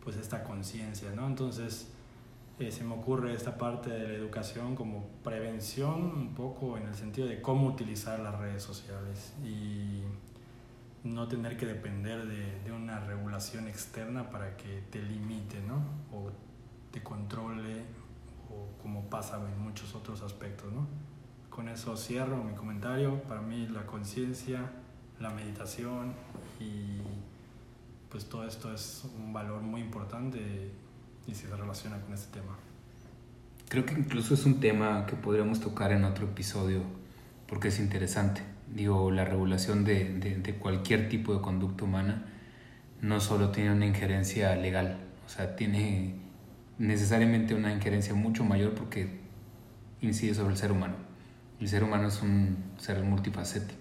pues esta conciencia, ¿no? Entonces, eh, se me ocurre esta parte de la educación como prevención un poco en el sentido de cómo utilizar las redes sociales y no tener que depender de, de una regulación externa para que te limite, ¿no? O te controle o como pasa en muchos otros aspectos, ¿no? Con eso cierro mi comentario. Para mí la conciencia, la meditación y pues todo esto es un valor muy importante y se relaciona con este tema. Creo que incluso es un tema que podríamos tocar en otro episodio porque es interesante. Digo, la regulación de, de, cualquier tipo de conducta humana no solo tiene una injerencia legal, o sea, tiene necesariamente una injerencia mucho mayor porque incide sobre el ser humano. El ser humano es un ser multifacético.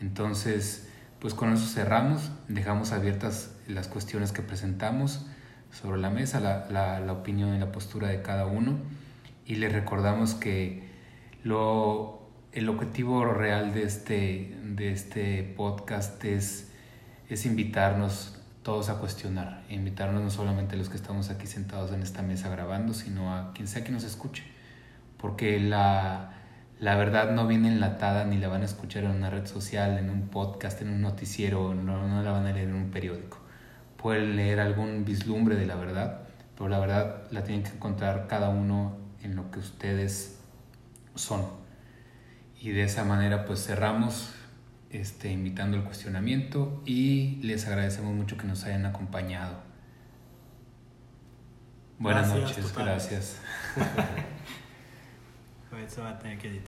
Entonces, pues con eso cerramos, dejamos abiertas las cuestiones que presentamos sobre la mesa la, la, opinión y la postura de cada uno. Y les recordamos que lo, el objetivo real de este, de este podcast es, es invitarnos todos a cuestionar, invitarnos no solamente a los que estamos aquí sentados en esta mesa grabando, sino a quien sea que nos escuche, porque la, la verdad no viene enlatada ni la van a escuchar en una red social, en un podcast, en un noticiero, no, no la van a leer en un periódico pueden leer algún vislumbre de la verdad, pero la verdad la tienen que encontrar cada uno en lo que ustedes son. Y de esa manera pues cerramos este, invitando el cuestionamiento y les agradecemos mucho que nos hayan acompañado. Buenas noches, gracias. Pues va a tener que